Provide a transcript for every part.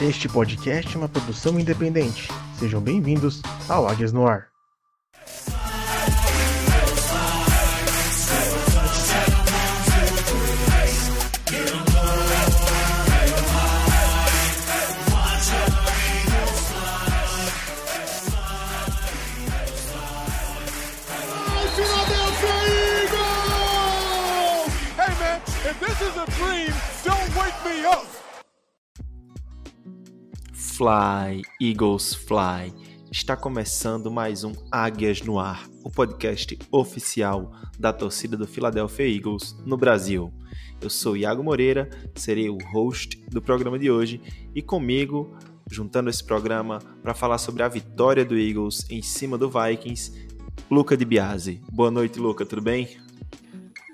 Este podcast é uma produção independente. Sejam bem-vindos ao Águias no Ar. Fly, Eagles Fly. Está começando mais um Águias no Ar, o podcast oficial da torcida do Philadelphia Eagles no Brasil. Eu sou Iago Moreira, serei o host do programa de hoje e comigo, juntando esse programa para falar sobre a vitória do Eagles em cima do Vikings, Luca de Biase. Boa noite, Luca, tudo bem?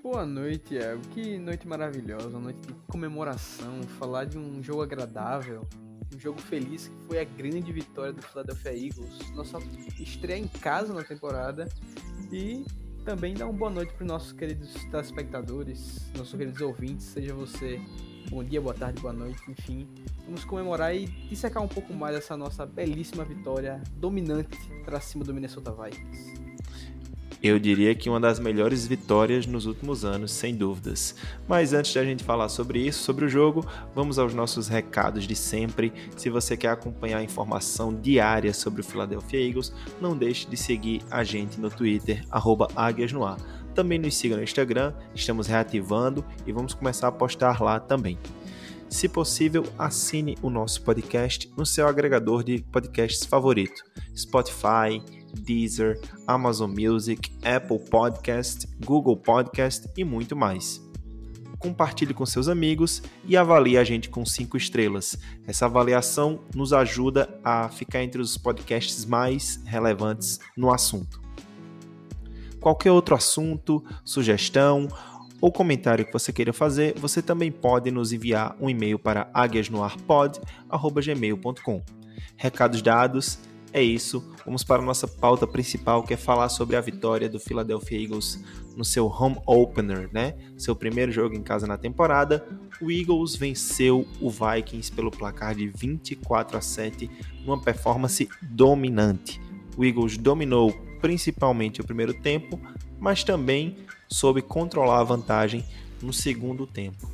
Boa noite, Iago. Que noite maravilhosa, uma noite de comemoração, falar de um jogo agradável, um jogo feliz que foi a grande vitória do Philadelphia Eagles, nossa estreia em casa na temporada e também dar uma boa noite para os nossos queridos telespectadores, nossos queridos ouvintes, seja você bom dia, boa tarde, boa noite, enfim. Vamos comemorar e dissecar um pouco mais essa nossa belíssima vitória dominante para cima do Minnesota Vikings. Eu diria que uma das melhores vitórias nos últimos anos, sem dúvidas. Mas antes de a gente falar sobre isso, sobre o jogo, vamos aos nossos recados de sempre. Se você quer acompanhar a informação diária sobre o Philadelphia Eagles, não deixe de seguir a gente no Twitter, @águiasnoar. Também nos siga no Instagram, estamos reativando e vamos começar a postar lá também. Se possível, assine o nosso podcast no seu agregador de podcasts favorito: Spotify, Deezer, Amazon Music, Apple Podcast, Google Podcast e muito mais. Compartilhe com seus amigos e avalie a gente com 5 estrelas. Essa avaliação nos ajuda a ficar entre os podcasts mais relevantes no assunto. Qualquer outro assunto, sugestão ou comentário que você queira fazer, você também pode nos enviar um e-mail para aguiasnoarpod.gmail.com. Recados dados, é isso. Vamos para a nossa pauta principal, que é falar sobre a vitória do Philadelphia Eagles no seu home opener, né? Seu primeiro jogo em casa na temporada. O Eagles venceu o Vikings pelo placar de 24 a 7, numa performance dominante. O Eagles dominou principalmente o primeiro tempo, mas também soube controlar a vantagem no segundo tempo.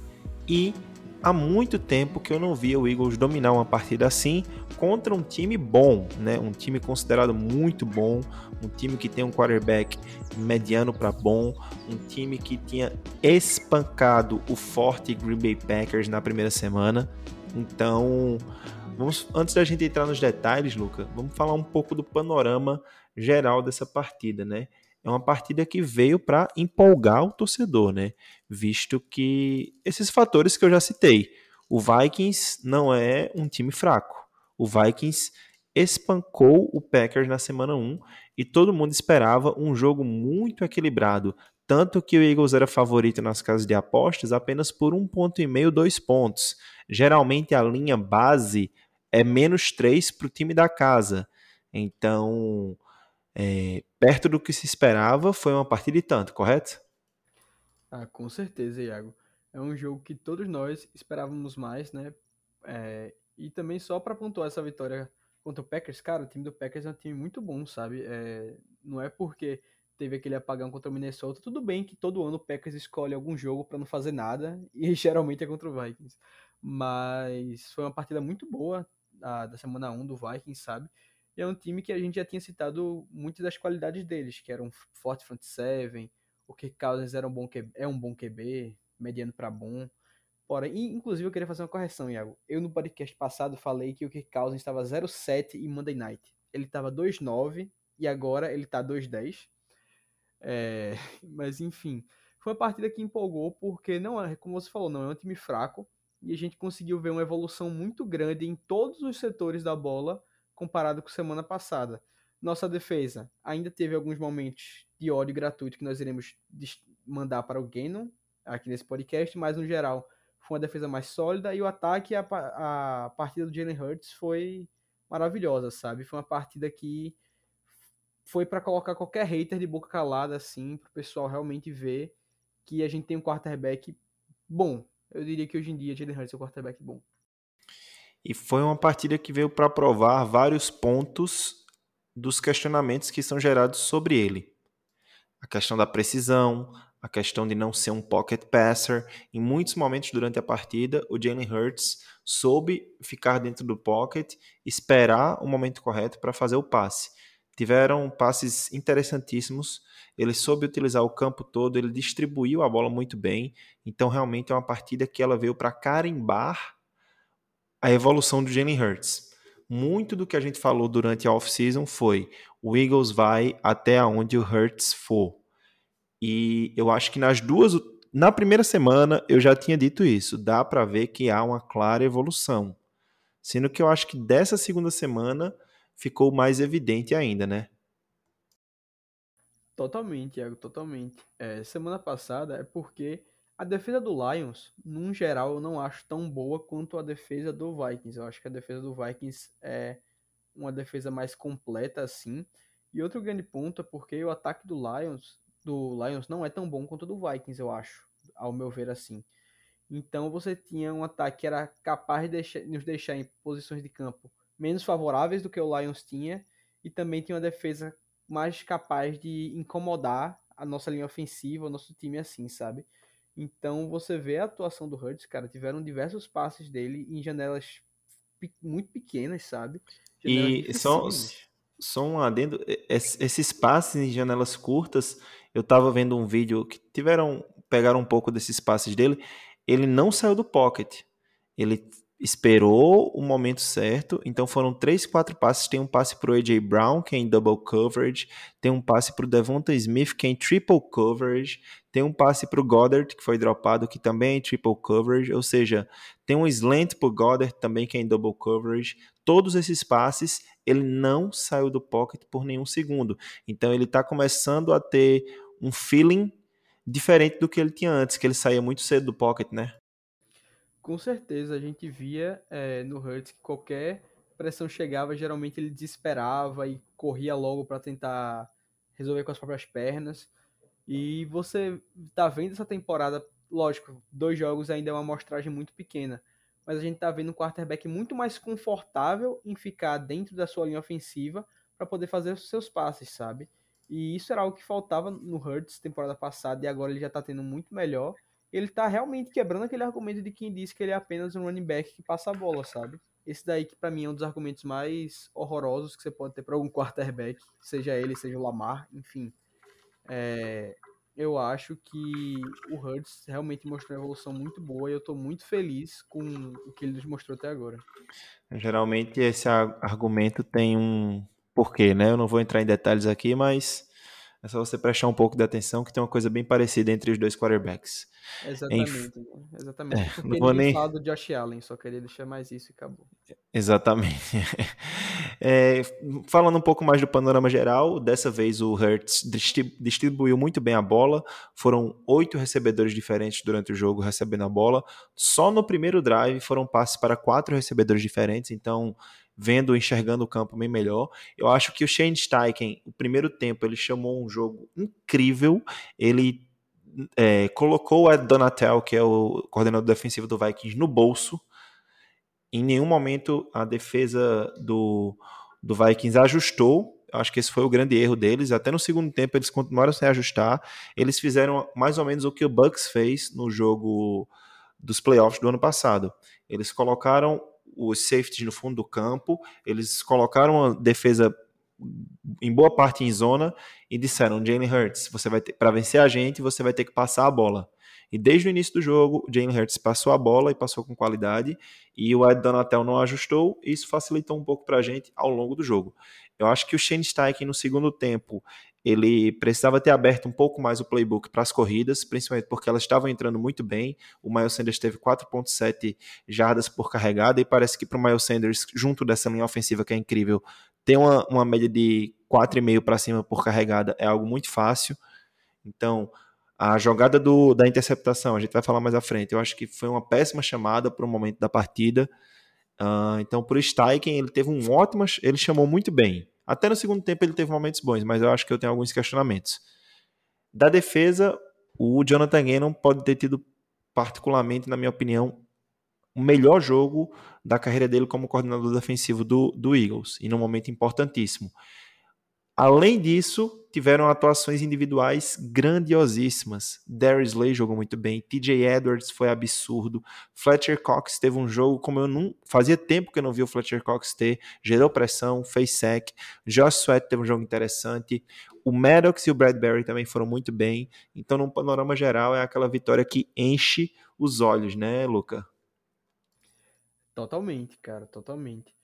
E há muito tempo que eu não via o Eagles dominar uma partida assim contra um time bom, né? Um time considerado muito bom, um time que tem um quarterback mediano para bom, um time que tinha espancado o forte Green Bay Packers na primeira semana. Então, vamos antes da gente entrar nos detalhes, Luca, vamos falar um pouco do panorama geral dessa partida, né? é uma partida que veio para empolgar o torcedor, né? Visto que esses fatores que eu já citei, o Vikings não é um time fraco. O Vikings espancou o Packers na semana 1 e todo mundo esperava um jogo muito equilibrado, tanto que o Eagles era favorito nas casas de apostas apenas por um ponto e meio, dois pontos. Geralmente a linha base é menos três para o time da casa. Então, é, perto do que se esperava, foi uma partida e tanto, correto? Ah, com certeza, Iago. É um jogo que todos nós esperávamos mais, né? É, e também só para pontuar essa vitória contra o Packers, cara, o time do Packers é um time muito bom, sabe? É, não é porque teve aquele apagão contra o Minnesota, tudo bem que todo ano o Packers escolhe algum jogo para não fazer nada, e geralmente é contra o Vikings. Mas foi uma partida muito boa a, da semana 1 do Vikings, sabe? E é um time que a gente já tinha citado muitas das qualidades deles, que eram forte front seven, o que Cousins era um bom QB, é um bom QB, mediano para bom. Porém, inclusive eu queria fazer uma correção, Iago. Eu no podcast passado falei que o Kirk Cousins estava 0-7 em Monday Night. Ele estava 2-9 e agora ele está 2-10. É... Mas enfim, foi uma partida que empolgou porque não é, como você falou, não é um time fraco e a gente conseguiu ver uma evolução muito grande em todos os setores da bola comparado com semana passada. Nossa defesa ainda teve alguns momentos de ódio gratuito que nós iremos mandar para o Gannon aqui nesse podcast, mas no geral foi uma defesa mais sólida e o ataque, a, a partida do Jalen Hurts foi maravilhosa, sabe? Foi uma partida que foi para colocar qualquer hater de boca calada, assim, para o pessoal realmente ver que a gente tem um quarterback bom. Eu diria que hoje em dia Jalen Hurts é um quarterback bom. E foi uma partida que veio para provar vários pontos dos questionamentos que são gerados sobre ele. A questão da precisão, a questão de não ser um pocket passer. Em muitos momentos durante a partida, o Jalen Hurts soube ficar dentro do pocket, esperar o momento correto para fazer o passe. Tiveram passes interessantíssimos. Ele soube utilizar o campo todo, ele distribuiu a bola muito bem. Então, realmente é uma partida que ela veio para carimbar a evolução do Jalen Hurts. Muito do que a gente falou durante a off-season foi o Eagles vai até onde o Hurts for. E eu acho que nas duas, na primeira semana eu já tinha dito isso, dá para ver que há uma clara evolução. Sendo que eu acho que dessa segunda semana ficou mais evidente ainda, né? Totalmente, Thiago, totalmente. É, semana passada é porque a defesa do Lions, num geral, eu não acho tão boa quanto a defesa do Vikings. Eu acho que a defesa do Vikings é uma defesa mais completa assim. E outro grande ponto é porque o ataque do Lions do Lions não é tão bom quanto o do Vikings, eu acho, ao meu ver assim. Então você tinha um ataque que era capaz de deixar, nos deixar em posições de campo menos favoráveis do que o Lions tinha, e também tinha uma defesa mais capaz de incomodar a nossa linha ofensiva, o nosso time assim, sabe? Então você vê a atuação do Hurts, cara, tiveram diversos passes dele em janelas muito pequenas, sabe? E só, só um adendo, esses passes em janelas curtas eu tava vendo um vídeo que tiveram pegaram um pouco desses passes dele, ele não saiu do pocket. Ele esperou o momento certo, então foram três, quatro passes. Tem um passe para o AJ Brown, que é em double coverage, tem um passe para o Devonta Smith, que é em triple coverage, tem um passe para o Goddard, que foi dropado, que também é em triple coverage, ou seja, tem um slant para o Goddard também, que é em double coverage. Todos esses passes, ele não saiu do pocket por nenhum segundo. Então ele está começando a ter um feeling diferente do que ele tinha antes, que ele saía muito cedo do pocket, né? Com certeza, a gente via é, no Hurts que qualquer pressão chegava, geralmente ele desesperava e corria logo para tentar resolver com as próprias pernas. E você tá vendo essa temporada, lógico, dois jogos ainda é uma amostragem muito pequena, mas a gente tá vendo um quarterback muito mais confortável em ficar dentro da sua linha ofensiva para poder fazer os seus passes, sabe? E isso era algo que faltava no Hurts temporada passada e agora ele já tá tendo muito melhor. Ele tá realmente quebrando aquele argumento de quem disse que ele é apenas um running back que passa a bola, sabe? Esse daí que para mim é um dos argumentos mais horrorosos que você pode ter para algum quarterback, seja ele, seja o Lamar, enfim. É, eu acho que o Hurts realmente mostrou uma evolução muito boa e eu estou muito feliz com o que ele nos mostrou até agora. Geralmente esse argumento tem um, porquê, né? Eu não vou entrar em detalhes aqui, mas é só você prestar um pouco de atenção que tem uma coisa bem parecida entre os dois quarterbacks. Exatamente. Enf... Exatamente. É, Porque não vou nem falar do Josh Allen, só queria deixar mais isso e acabou. Exatamente. É, falando um pouco mais do panorama geral, dessa vez o Hertz distribuiu muito bem a bola. Foram oito recebedores diferentes durante o jogo recebendo a bola. Só no primeiro drive foram passes para quatro recebedores diferentes, então vendo, enxergando o campo bem melhor. Eu acho que o Shane Steichen, o primeiro tempo, ele chamou um jogo incrível. Ele é, colocou o Ed Donatel, que é o coordenador defensivo do Vikings, no bolso. Em nenhum momento a defesa do, do Vikings ajustou. Acho que esse foi o grande erro deles. Até no segundo tempo eles continuaram sem ajustar. Eles fizeram mais ou menos o que o Bucks fez no jogo dos playoffs do ano passado. Eles colocaram os safeties no fundo do campo, eles colocaram a defesa em boa parte em zona e disseram: Jalen Hurts, você vai para vencer a gente, você vai ter que passar a bola. E desde o início do jogo, Jalen Hurts passou a bola e passou com qualidade, e o Ed Donatel não ajustou, e isso facilitou um pouco para a gente ao longo do jogo. Eu acho que o Shane Steichen no segundo tempo, ele precisava ter aberto um pouco mais o playbook para as corridas, principalmente porque elas estavam entrando muito bem. O Miles Sanders teve 4.7 jardas por carregada e parece que para o Miles Sanders, junto dessa linha ofensiva que é incrível, ter uma, uma média de 4,5 para cima por carregada é algo muito fácil. Então, a jogada do, da interceptação, a gente vai falar mais à frente, eu acho que foi uma péssima chamada para o momento da partida. Uh, então, para o Steichen, ele teve um ótimo, ele chamou muito bem. Até no segundo tempo ele teve momentos bons, mas eu acho que eu tenho alguns questionamentos. Da defesa, o Jonathan Gannon pode ter tido, particularmente, na minha opinião, o melhor jogo da carreira dele como coordenador defensivo do, do Eagles, e num momento importantíssimo. Além disso, tiveram atuações individuais grandiosíssimas. Darius Slay jogou muito bem, TJ Edwards foi absurdo, Fletcher Cox teve um jogo como eu não fazia tempo que eu não vi o Fletcher Cox ter, gerou pressão, fez sec. Josh Sweat teve um jogo interessante. O Maddox e o Bradbury também foram muito bem. Então, num panorama geral, é aquela vitória que enche os olhos, né, Luca? Totalmente, cara, totalmente.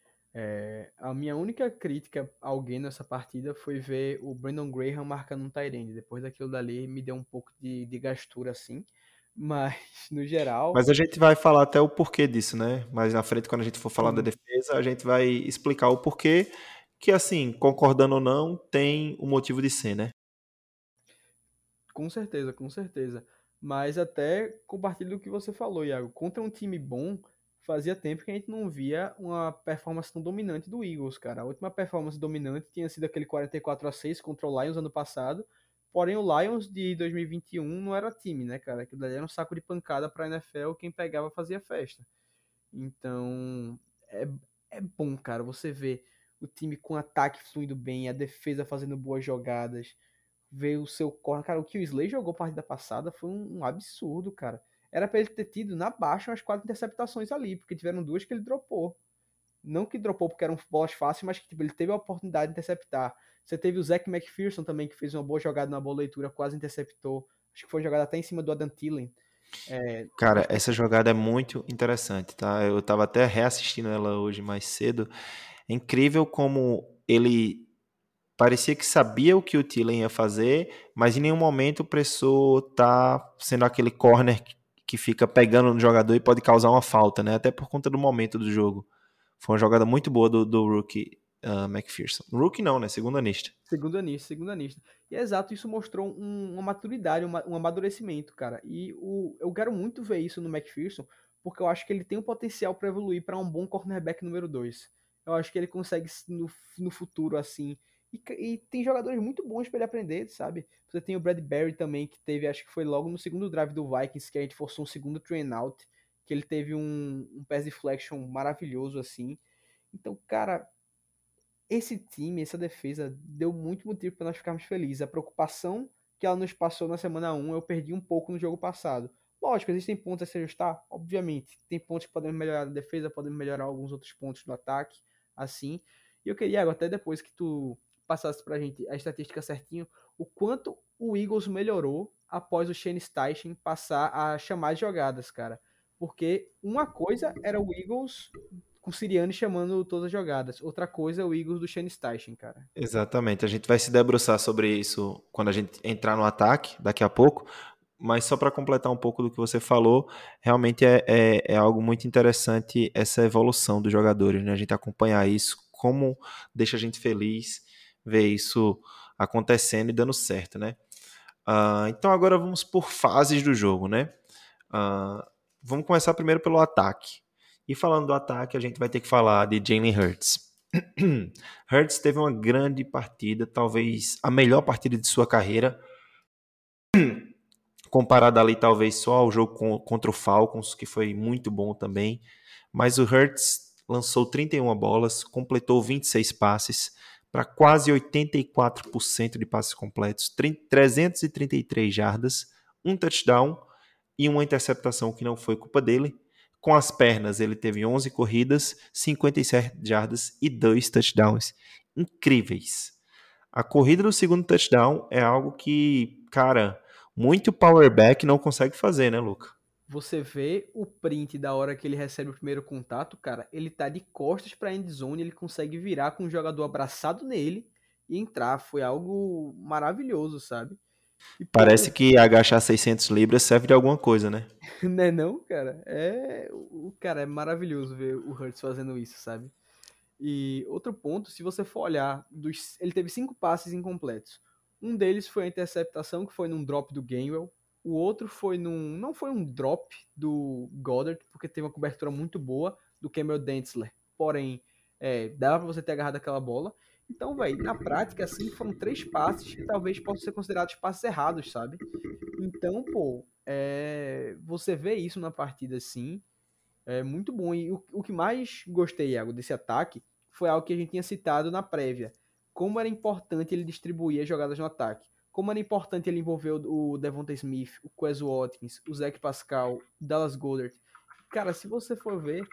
É, a minha única crítica a alguém nessa partida foi ver o Brandon Graham marcando um Tyrande. Depois daquilo dali me deu um pouco de, de gastura assim. Mas, no geral. Mas a gente vai falar até o porquê disso, né? Mais na frente, quando a gente for falar da defesa, a gente vai explicar o porquê. Que, assim, concordando ou não, tem o um motivo de ser, né? Com certeza, com certeza. Mas até compartilho do que você falou, Iago. Contra um time bom, fazia tempo que a gente não via uma performance tão dominante do Eagles, cara. A última performance dominante tinha sido aquele 44 a 6 contra o Lions ano passado. Porém, o Lions de 2021 não era time, né, cara? Aquilo ali era um saco de pancada pra NFL, quem pegava fazia festa. Então, é, é bom, cara, você ver o time com ataque fluindo bem, a defesa fazendo boas jogadas, ver o seu corner. Cara, o que o Slay jogou partida passada foi um, um absurdo, cara era para ele ter tido na baixa umas quatro interceptações ali, porque tiveram duas que ele dropou. Não que dropou porque eram bolas fáceis, mas que tipo, ele teve a oportunidade de interceptar. Você teve o Zach McPherson também, que fez uma boa jogada na boa leitura, quase interceptou. Acho que foi jogada até em cima do Adam Thielen. É... Cara, essa jogada é muito interessante, tá? Eu tava até reassistindo ela hoje mais cedo. É incrível como ele parecia que sabia o que o Thielen ia fazer, mas em nenhum momento estar tá sendo aquele corner que fica pegando no jogador e pode causar uma falta, né? Até por conta do momento do jogo. Foi uma jogada muito boa do, do rookie uh, McPherson. Rookie não, né? Segunda anista. Segunda anista, segunda anista. E é exato, isso mostrou um, uma maturidade, uma, um amadurecimento, cara. E o, eu quero muito ver isso no McPherson, porque eu acho que ele tem o potencial para evoluir para um bom cornerback número 2. Eu acho que ele consegue no, no futuro, assim, e, e, tem jogadores muito bons para ele aprender, sabe? Você tem o Bradbury também, que teve, acho que foi logo no segundo drive do Vikings, que a gente forçou um segundo train out, que ele teve um, um pass deflection maravilhoso assim. Então, cara, esse time, essa defesa, deu muito motivo para nós ficarmos felizes. A preocupação que ela nos passou na semana 1, eu perdi um pouco no jogo passado. Lógico, existem pontos a se ajustar, obviamente. Tem pontos que podemos melhorar na defesa, podemos melhorar alguns outros pontos no ataque, assim. E eu queria, até depois que tu passasse pra gente a estatística certinho, o quanto o Eagles melhorou após o Shane Steichen passar a chamar as jogadas, cara. Porque uma coisa era o Eagles com o Siriane chamando todas as jogadas. Outra coisa é o Eagles do Shane Steichen, cara. Exatamente. A gente vai se debruçar sobre isso quando a gente entrar no ataque daqui a pouco. Mas só para completar um pouco do que você falou, realmente é, é, é, algo muito interessante essa evolução dos jogadores, né? A gente acompanhar isso, como deixa a gente feliz ver isso acontecendo e dando certo, né? Uh, então agora vamos por fases do jogo, né? Uh, vamos começar primeiro pelo ataque. E falando do ataque, a gente vai ter que falar de Jalen Hurts. Hurts teve uma grande partida, talvez a melhor partida de sua carreira, comparada ali talvez só ao jogo contra o Falcons, que foi muito bom também. Mas o Hurts lançou 31 bolas, completou 26 passes, para quase 84% de passes completos, 333 jardas, um touchdown e uma interceptação que não foi culpa dele. Com as pernas, ele teve 11 corridas, 57 jardas e dois touchdowns. Incríveis. A corrida do segundo touchdown é algo que, cara, muito powerback não consegue fazer, né, Luca? Você vê o print da hora que ele recebe o primeiro contato, cara, ele tá de costas pra endzone, ele consegue virar com o jogador abraçado nele e entrar. Foi algo maravilhoso, sabe? E, Parece pô, que agachar 600 libras serve de alguma coisa, né? né não, cara? É, o cara é maravilhoso ver o Hurts fazendo isso, sabe? E outro ponto, se você for olhar, dos, ele teve cinco passes incompletos. Um deles foi a interceptação que foi num drop do Gainwell, o outro foi num. Não foi um drop do Goddard, porque teve uma cobertura muito boa do Cameron Dentzler. Porém, é, dava pra você ter agarrado aquela bola. Então, velho, na prática, assim, foram três passes que talvez possam ser considerados passes errados, sabe? Então, pô, é, você vê isso na partida assim. É muito bom. E o, o que mais gostei, Iago, desse ataque foi algo que a gente tinha citado na prévia. Como era importante ele distribuir as jogadas no ataque. Como era importante ele envolver o, o Devonta Smith, o Quez Watkins, o Zach Pascal, o Dallas Goddard. Cara, se você for ver,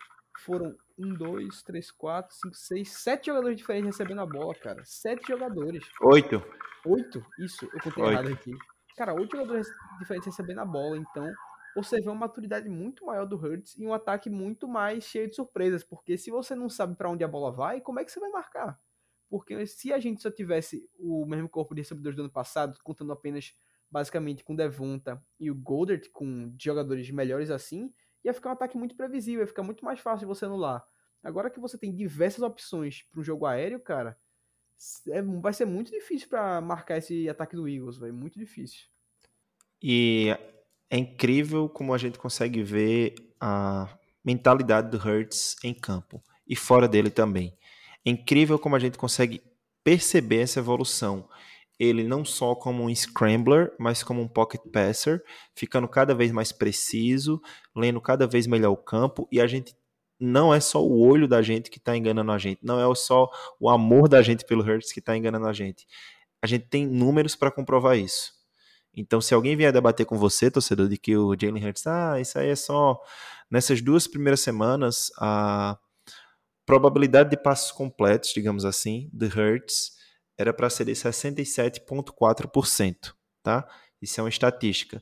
foram um, dois, três, quatro, cinco, seis, sete jogadores diferentes recebendo a bola, cara. Sete jogadores. Oito. Oito? Isso, eu contei Oito. errado aqui. Cara, oito jogadores diferentes recebendo a bola, então você vê uma maturidade muito maior do Hurts e um ataque muito mais cheio de surpresas, porque se você não sabe para onde a bola vai, como é que você vai marcar? Porque se a gente só tivesse o mesmo corpo de recebedores do ano passado, contando apenas basicamente com Devonta e o Goldert, com jogadores melhores assim, ia ficar um ataque muito previsível, ia ficar muito mais fácil de você anular. Agora que você tem diversas opções para um jogo aéreo, cara, é- vai ser muito difícil para marcar esse ataque do Eagles, velho, muito difícil. E é incrível como a gente consegue ver a mentalidade do Hurts em campo e fora dele também. É incrível como a gente consegue perceber essa evolução. Ele não só como um scrambler, mas como um pocket passer, ficando cada vez mais preciso, lendo cada vez melhor o campo, e a gente não é só o olho da gente que está enganando a gente, não é só o amor da gente pelo Hurts que está enganando a gente. A gente tem números para comprovar isso. Então, se alguém vier debater com você, torcedor, de que o Jalen Hurts, ah, isso aí é só. Nessas duas primeiras semanas, a probabilidade de passos completos, digamos assim, de Hurts era para ser de 67,4%, tá? Isso é uma estatística.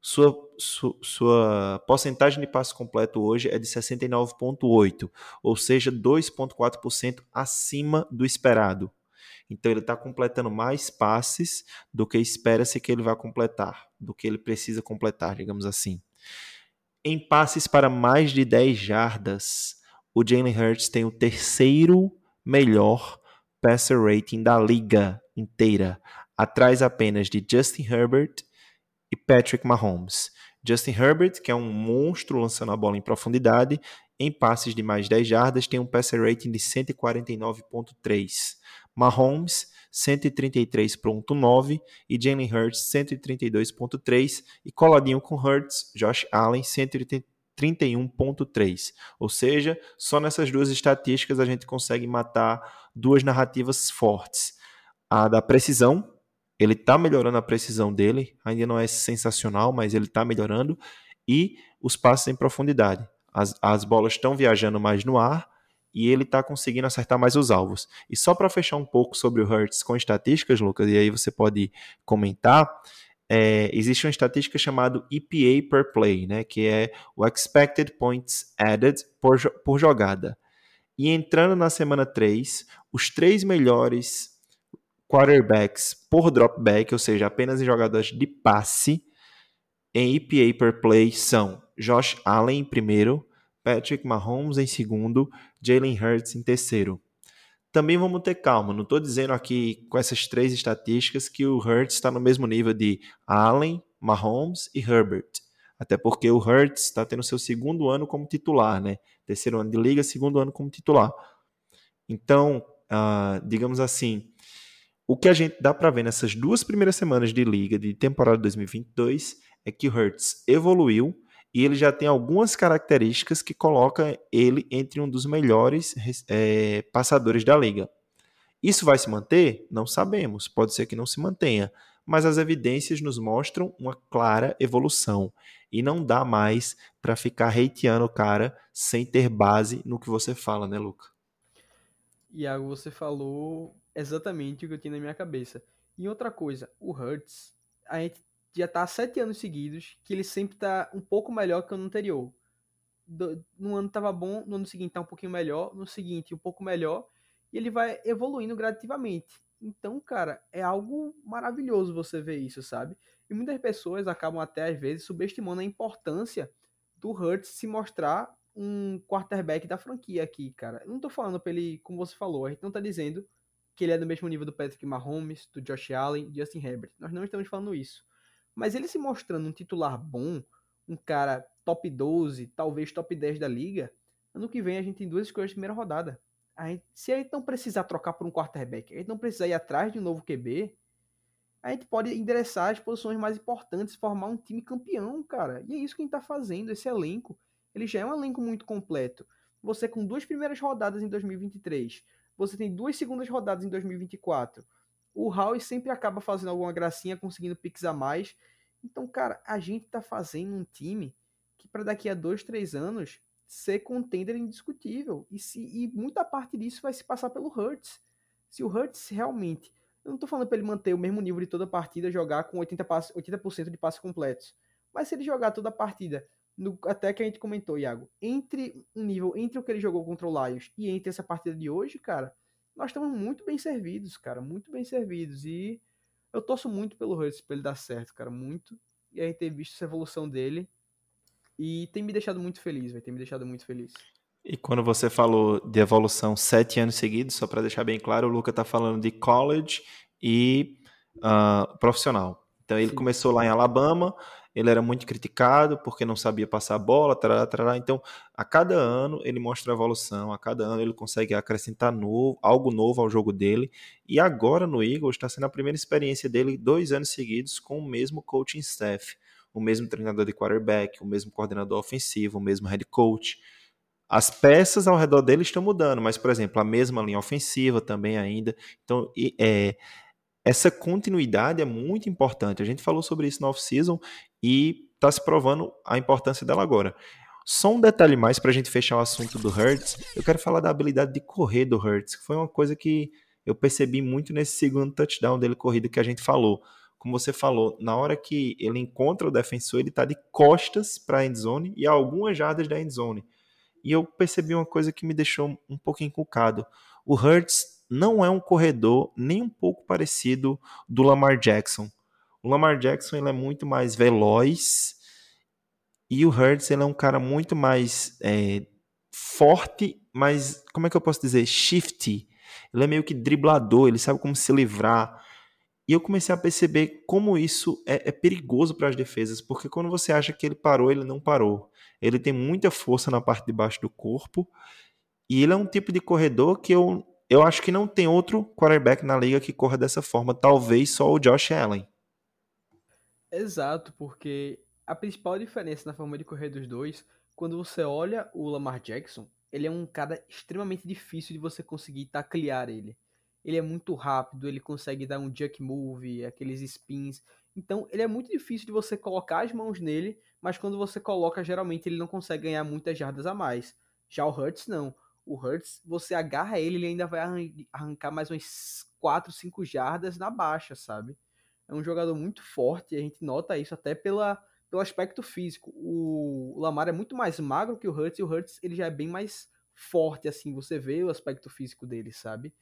Sua, su, sua porcentagem de passo completo hoje é de 69,8%, ou seja, 2,4% acima do esperado. Então ele está completando mais passes do que espera-se que ele vá completar, do que ele precisa completar, digamos assim. Em passes para mais de 10 jardas, o Jalen Hurts tem o terceiro melhor passer rating da liga inteira, atrás apenas de Justin Herbert e Patrick Mahomes. Justin Herbert, que é um monstro lançando a bola em profundidade, em passes de mais 10 jardas, tem um passer rating de 149.3. Mahomes, 133.9 e Jalen Hurts, 132.3 e coladinho com Hurts, Josh Allen, 131.3. Ou seja, só nessas duas estatísticas a gente consegue matar duas narrativas fortes. A da precisão, ele está melhorando a precisão dele, ainda não é sensacional, mas ele está melhorando, e os passes em profundidade. As, as bolas estão viajando mais no ar e ele está conseguindo acertar mais os alvos. E só para fechar um pouco sobre o Hurts com estatísticas, Lucas, e aí você pode comentar, é, existe uma estatística chamada EPA per play, né, que é o Expected Points Added por, por jogada. E entrando na semana 3, os três melhores quarterbacks por dropback, ou seja, apenas em jogadas de passe, em EPA per play são Josh Allen em primeiro, Patrick Mahomes em segundo, Jalen Hurts em terceiro. Também vamos ter calma, não estou dizendo aqui com essas três estatísticas que o Hurts está no mesmo nível de Allen, Mahomes e Herbert. Até porque o Hurts está tendo seu segundo ano como titular, né? Terceiro ano de liga, segundo ano como titular. Então, uh, digamos assim, o que a gente dá para ver nessas duas primeiras semanas de liga de temporada 2022 é que o Hurts evoluiu e ele já tem algumas características que colocam ele entre um dos melhores é, passadores da liga. Isso vai se manter? Não sabemos, pode ser que não se mantenha, mas as evidências nos mostram uma clara evolução e não dá mais para ficar hateando o cara sem ter base no que você fala, né, Luca? Iago, você falou exatamente o que eu tinha na minha cabeça. E outra coisa, o Hurts, a gente já tá há sete anos seguidos que ele sempre tá um pouco melhor que o ano anterior. Do, no ano tava bom, no ano seguinte tá um pouquinho melhor, no seguinte um pouco melhor, e ele vai evoluindo gradativamente. Então, cara, é algo maravilhoso você ver isso, sabe? E muitas pessoas acabam até às vezes subestimando a importância do Hurts se mostrar um quarterback da franquia aqui, cara. Eu não tô falando pra ele, como você falou, a gente não tá dizendo que ele é do mesmo nível do Patrick Mahomes, do Josh Allen, Justin Herbert. Nós não estamos falando isso. Mas ele se mostrando um titular bom, um cara top 12, talvez top 10 da liga, ano que vem a gente tem duas escolhas de primeira rodada. A gente, se a gente não precisar trocar por um quarterback, a gente não precisar ir atrás de um novo QB, a gente pode endereçar as posições mais importantes, formar um time campeão, cara. E é isso que a gente tá fazendo, esse elenco. ele já é um elenco muito completo. Você com duas primeiras rodadas em 2023, você tem duas segundas rodadas em 2024. O Howie sempre acaba fazendo alguma gracinha, conseguindo picks a mais. Então, cara, a gente tá fazendo um time que para daqui a dois, três anos ser contender indiscutível. E, se, e muita parte disso vai se passar pelo Hurts. Se o Hurts realmente. Eu não tô falando para ele manter o mesmo nível de toda a partida, jogar com 80%, passe, 80 de passes completos. Mas se ele jogar toda a partida, no, até que a gente comentou, Iago, entre um nível, entre o que ele jogou contra o Lions e entre essa partida de hoje, cara, nós estamos muito bem servidos, cara, muito bem servidos. E eu torço muito pelo Hurts pra ele dar certo, cara, muito. E a gente ter visto essa evolução dele. E tem me deixado muito feliz, vai tem me deixado muito feliz. E quando você falou de evolução sete anos seguidos, só para deixar bem claro, o Luca tá falando de college e uh, profissional. Então ele Sim. começou lá em Alabama, ele era muito criticado porque não sabia passar a bola, tarará, tarará. então a cada ano ele mostra evolução, a cada ano ele consegue acrescentar novo, algo novo ao jogo dele, e agora no Eagles está sendo a primeira experiência dele dois anos seguidos com o mesmo coaching staff, o mesmo treinador de quarterback, o mesmo coordenador ofensivo, o mesmo head coach, as peças ao redor dele estão mudando, mas, por exemplo, a mesma linha ofensiva também ainda. Então, é, essa continuidade é muito importante. A gente falou sobre isso no off-season e está se provando a importância dela agora. Só um detalhe mais para a gente fechar o assunto do Hurts. Eu quero falar da habilidade de correr do Hurts, que foi uma coisa que eu percebi muito nesse segundo touchdown dele corrido que a gente falou. Como você falou, na hora que ele encontra o defensor, ele está de costas para a endzone e algumas jardas da endzone. E eu percebi uma coisa que me deixou um pouco encucado. O Hurts não é um corredor nem um pouco parecido do Lamar Jackson. O Lamar Jackson ele é muito mais veloz e o Hurts ele é um cara muito mais é, forte, mas como é que eu posso dizer? Shifty. Ele é meio que driblador, ele sabe como se livrar. E eu comecei a perceber como isso é, é perigoso para as defesas, porque quando você acha que ele parou, ele não parou. Ele tem muita força na parte de baixo do corpo e ele é um tipo de corredor que eu eu acho que não tem outro quarterback na liga que corra dessa forma, talvez só o Josh Allen. Exato, porque a principal diferença na forma de correr dos dois, quando você olha o Lamar Jackson, ele é um cara extremamente difícil de você conseguir taclear ele. Ele é muito rápido, ele consegue dar um juke move, aqueles spins. Então, ele é muito difícil de você colocar as mãos nele, mas quando você coloca, geralmente ele não consegue ganhar muitas jardas a mais. Já o Hurts não o Hurts, você agarra ele, ele ainda vai arrancar mais umas 4, 5 jardas na baixa, sabe? É um jogador muito forte, a gente nota isso até pela, pelo aspecto físico. O Lamar é muito mais magro que o Hurts, e o Hurts ele já é bem mais forte, assim, você vê o aspecto físico dele, sabe?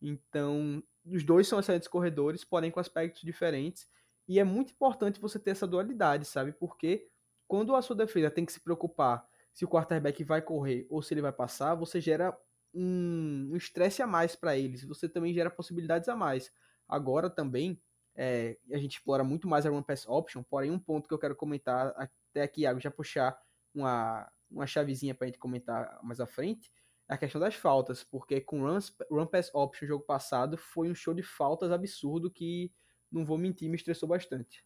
Então, os dois são excelentes corredores, porém com aspectos diferentes, e é muito importante você ter essa dualidade, sabe? Porque quando a sua defesa tem que se preocupar se o quarterback vai correr ou se ele vai passar, você gera um estresse a mais para eles. Você também gera possibilidades a mais. Agora também, é, a gente explora muito mais a run pass option, porém um ponto que eu quero comentar até aqui, Iago, já puxar uma, uma chavezinha para a gente comentar mais à frente, é a questão das faltas, porque com run, run pass option jogo passado foi um show de faltas absurdo que, não vou mentir, me estressou bastante.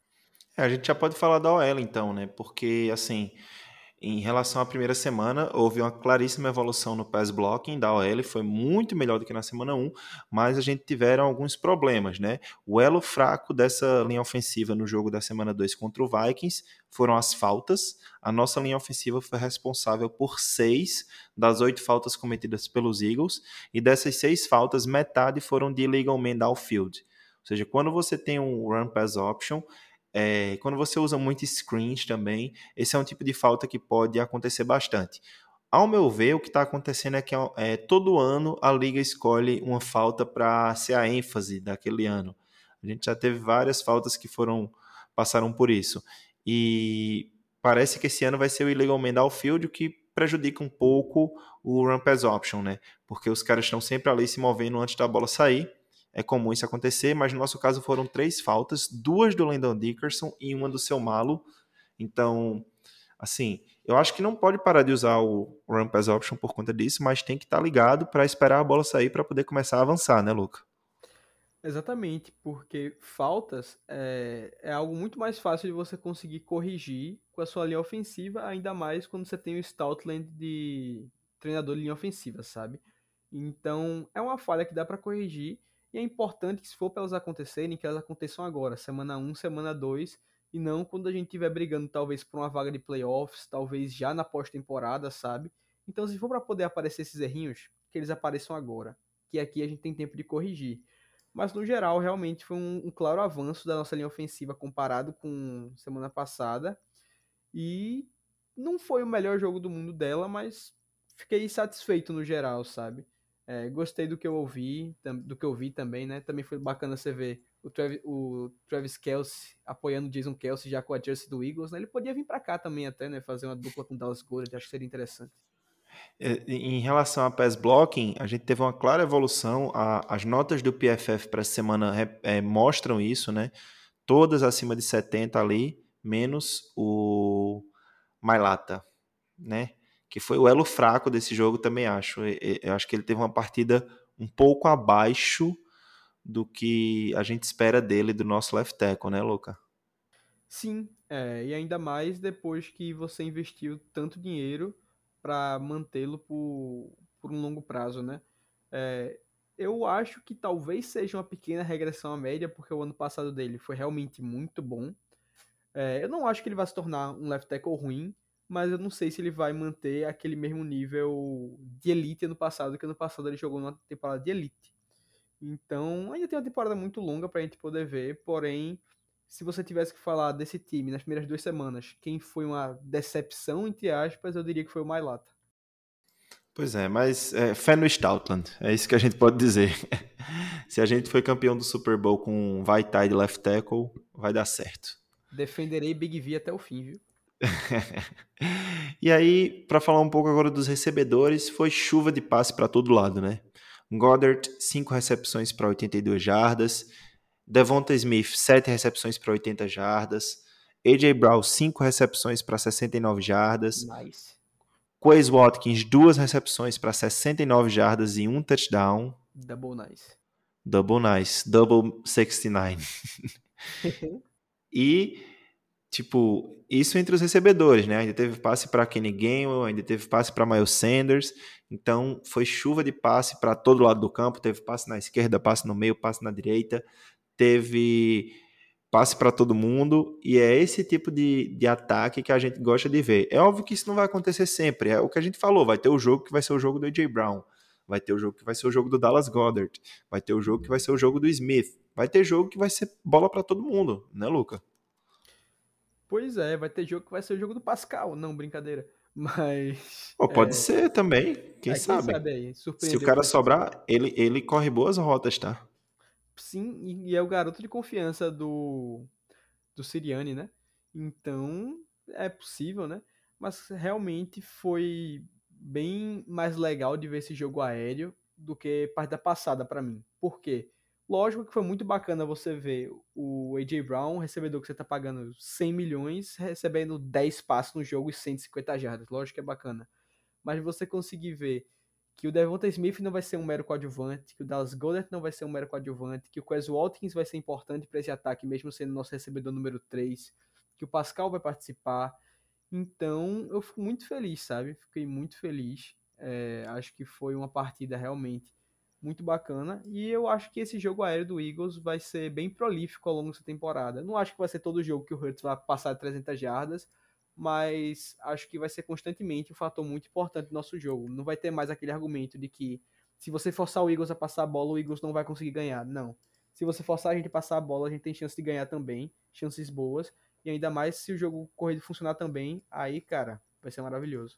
É, a gente já pode falar da OL então, né? Porque, assim, em relação à primeira semana, houve uma claríssima evolução no pass blocking da OL, foi muito melhor do que na semana 1, mas a gente tiveram alguns problemas, né? O elo fraco dessa linha ofensiva no jogo da semana 2 contra o Vikings foram as faltas. A nossa linha ofensiva foi responsável por seis das oito faltas cometidas pelos Eagles, e dessas seis faltas, metade foram de illegal man downfield. Ou seja, quando você tem um run pass option, é, quando você usa muito screens também, esse é um tipo de falta que pode acontecer bastante. Ao meu ver, o que está acontecendo é que é, todo ano a liga escolhe uma falta para ser a ênfase daquele ano. A gente já teve várias faltas que foram passaram por isso. E parece que esse ano vai ser o illegal man downfield, o que prejudica um pouco o run option, né? Porque os caras estão sempre ali se movendo antes da bola sair é comum isso acontecer, mas no nosso caso foram três faltas, duas do Landon Dickerson e uma do seu malo. Então, assim, eu acho que não pode parar de usar o Run Pass Option por conta disso, mas tem que estar tá ligado para esperar a bola sair para poder começar a avançar, né, Luca? Exatamente, porque faltas é, é algo muito mais fácil de você conseguir corrigir com a sua linha ofensiva, ainda mais quando você tem o Stoutland de treinador de linha ofensiva, sabe? Então, é uma falha que dá para corrigir e é importante que se for para elas acontecerem, que elas aconteçam agora, semana 1, semana 2, e não quando a gente estiver brigando talvez por uma vaga de playoffs, talvez já na pós-temporada, sabe? Então, se for para poder aparecer esses errinhos, que eles apareçam agora, que aqui a gente tem tempo de corrigir. Mas no geral, realmente foi um, um, claro avanço da nossa linha ofensiva comparado com semana passada. E não foi o melhor jogo do mundo dela, mas fiquei satisfeito no geral, sabe? É, gostei do que eu ouvi, do que eu vi também, né? Também foi bacana você ver o, Travis, o Travis Kelsey apoiando o Jason Kelsey já com a jersey do Eagles, né? Ele podia vir para cá também até, né? Fazer uma dupla com Dallas Gold, acho que seria interessante. É, em relação a pass blocking, a gente teve uma clara evolução. A, as notas do PFF para essa semana é, mostram isso, né? Todas acima de 70 ali, menos o Mailata, né? Que foi o elo fraco desse jogo, também acho. Eu acho que ele teve uma partida um pouco abaixo do que a gente espera dele, do nosso left tackle, né, Luca? Sim, é, e ainda mais depois que você investiu tanto dinheiro para mantê-lo por, por um longo prazo, né? É, eu acho que talvez seja uma pequena regressão à média, porque o ano passado dele foi realmente muito bom. É, eu não acho que ele vai se tornar um left tackle ruim, mas eu não sei se ele vai manter aquele mesmo nível de elite ano passado, que ano passado ele jogou numa temporada de elite. Então, ainda tem uma temporada muito longa para a gente poder ver, porém, se você tivesse que falar desse time nas primeiras duas semanas, quem foi uma decepção, entre aspas, eu diria que foi o Mailata. Pois é, mas é, fé no Stoutland, é isso que a gente pode dizer. se a gente foi campeão do Super Bowl com vai de left tackle, vai dar certo. Defenderei Big V até o fim, viu? e aí, para falar um pouco agora dos recebedores, foi chuva de passe para todo lado, né? Goddard, 5 recepções para 82 jardas. Devonta Smith, 7 recepções para 80 jardas. AJ Brown, 5 recepções para 69 jardas. Nice. Quays Watkins, 2 recepções para 69 jardas e um touchdown. Double nice. Double nice. Double 69. e, tipo, isso entre os recebedores, né? Ainda teve passe para Kenny Gainwell, ainda teve passe para Miles Sanders. Então, foi chuva de passe para todo lado do campo. Teve passe na esquerda, passe no meio, passe na direita teve passe para todo mundo, e é esse tipo de, de ataque que a gente gosta de ver. É óbvio que isso não vai acontecer sempre, é o que a gente falou, vai ter o jogo que vai ser o jogo do AJ Brown, vai ter o jogo que vai ser o jogo do Dallas Goddard, vai ter o jogo que vai ser o jogo do Smith, vai ter jogo que vai ser bola para todo mundo, né, Luca? Pois é, vai ter jogo que vai ser o jogo do Pascal, não, brincadeira. Mas. Oh, pode é... ser também, quem, é, sabe? Quem sabe aí, Se o cara sobrar, ele, ele corre boas rotas, tá? sim, e é o garoto de confiança do, do Siriani, né? Então, é possível, né? Mas realmente foi bem mais legal de ver esse jogo aéreo do que parte da passada para mim. Por quê? Lógico que foi muito bacana você ver o AJ Brown, recebedor que você tá pagando 100 milhões, recebendo 10 passos no jogo e 150 jardas. Lógico que é bacana. Mas você conseguir ver que o Devonta Smith não vai ser um mero coadjuvante, que o Dallas Goddard não vai ser um mero coadjuvante, que o Quez Watkins vai ser importante para esse ataque, mesmo sendo nosso recebedor número 3, que o Pascal vai participar. Então, eu fico muito feliz, sabe? Fiquei muito feliz. É, acho que foi uma partida realmente muito bacana. E eu acho que esse jogo aéreo do Eagles vai ser bem prolífico ao longo dessa temporada. Não acho que vai ser todo jogo que o Hurts vai passar de 300 jardas, mas acho que vai ser constantemente um fator muito importante do nosso jogo. Não vai ter mais aquele argumento de que se você forçar o Eagles a passar a bola, o Eagles não vai conseguir ganhar. Não. Se você forçar a gente a passar a bola, a gente tem chance de ganhar também, chances boas. E ainda mais se o jogo corrido funcionar também, aí, cara, vai ser maravilhoso.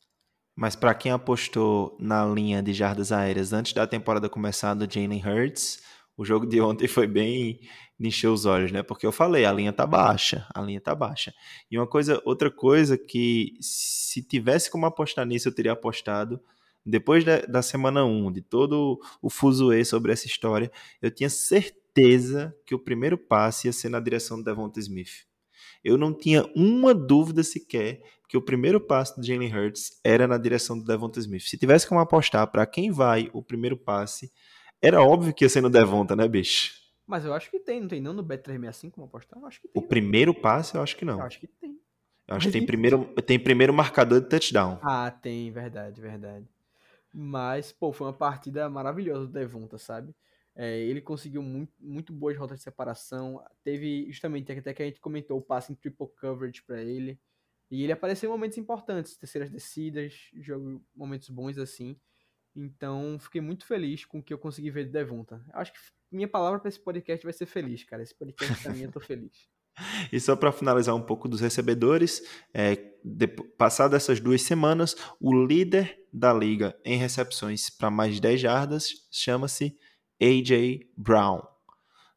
Mas para quem apostou na linha de jardas aéreas antes da temporada começar do Jalen Hurts, o jogo de ontem foi bem de encher os olhos, né? Porque eu falei, a linha tá baixa, a linha tá baixa. E uma coisa, outra coisa que se tivesse como apostar nisso, eu teria apostado depois da, da semana 1, de todo o fuzuê sobre essa história, eu tinha certeza que o primeiro passe ia ser na direção do Devonta Smith. Eu não tinha uma dúvida sequer que o primeiro passe do Jalen Hurts era na direção do Devonta Smith. Se tivesse como apostar para quem vai o primeiro passe, era óbvio que ia ser no Devonta, né, bicho? Mas eu acho que tem, não tem não no Bet365 como apostar? Eu acho que tem. O primeiro passe, eu acho que não. Eu acho que tem. Eu acho que tem primeiro, tem primeiro marcador de touchdown. Ah, tem, verdade, verdade. Mas, pô, foi uma partida maravilhosa do Devonta, sabe? É, ele conseguiu muito, muito boas rotas de separação. Teve, justamente, até que a gente comentou, o passe em triple coverage pra ele. E ele apareceu em momentos importantes, terceiras descidas, jogo, momentos bons assim. Então, fiquei muito feliz com o que eu consegui ver do Devonta. Acho que minha palavra pra esse podcast vai ser feliz, cara. Esse podcast pra mim eu tô feliz. E só para finalizar um pouco dos recebedores, é, depo- passado essas duas semanas, o líder da liga em recepções para mais de 10 jardas chama-se AJ Brown.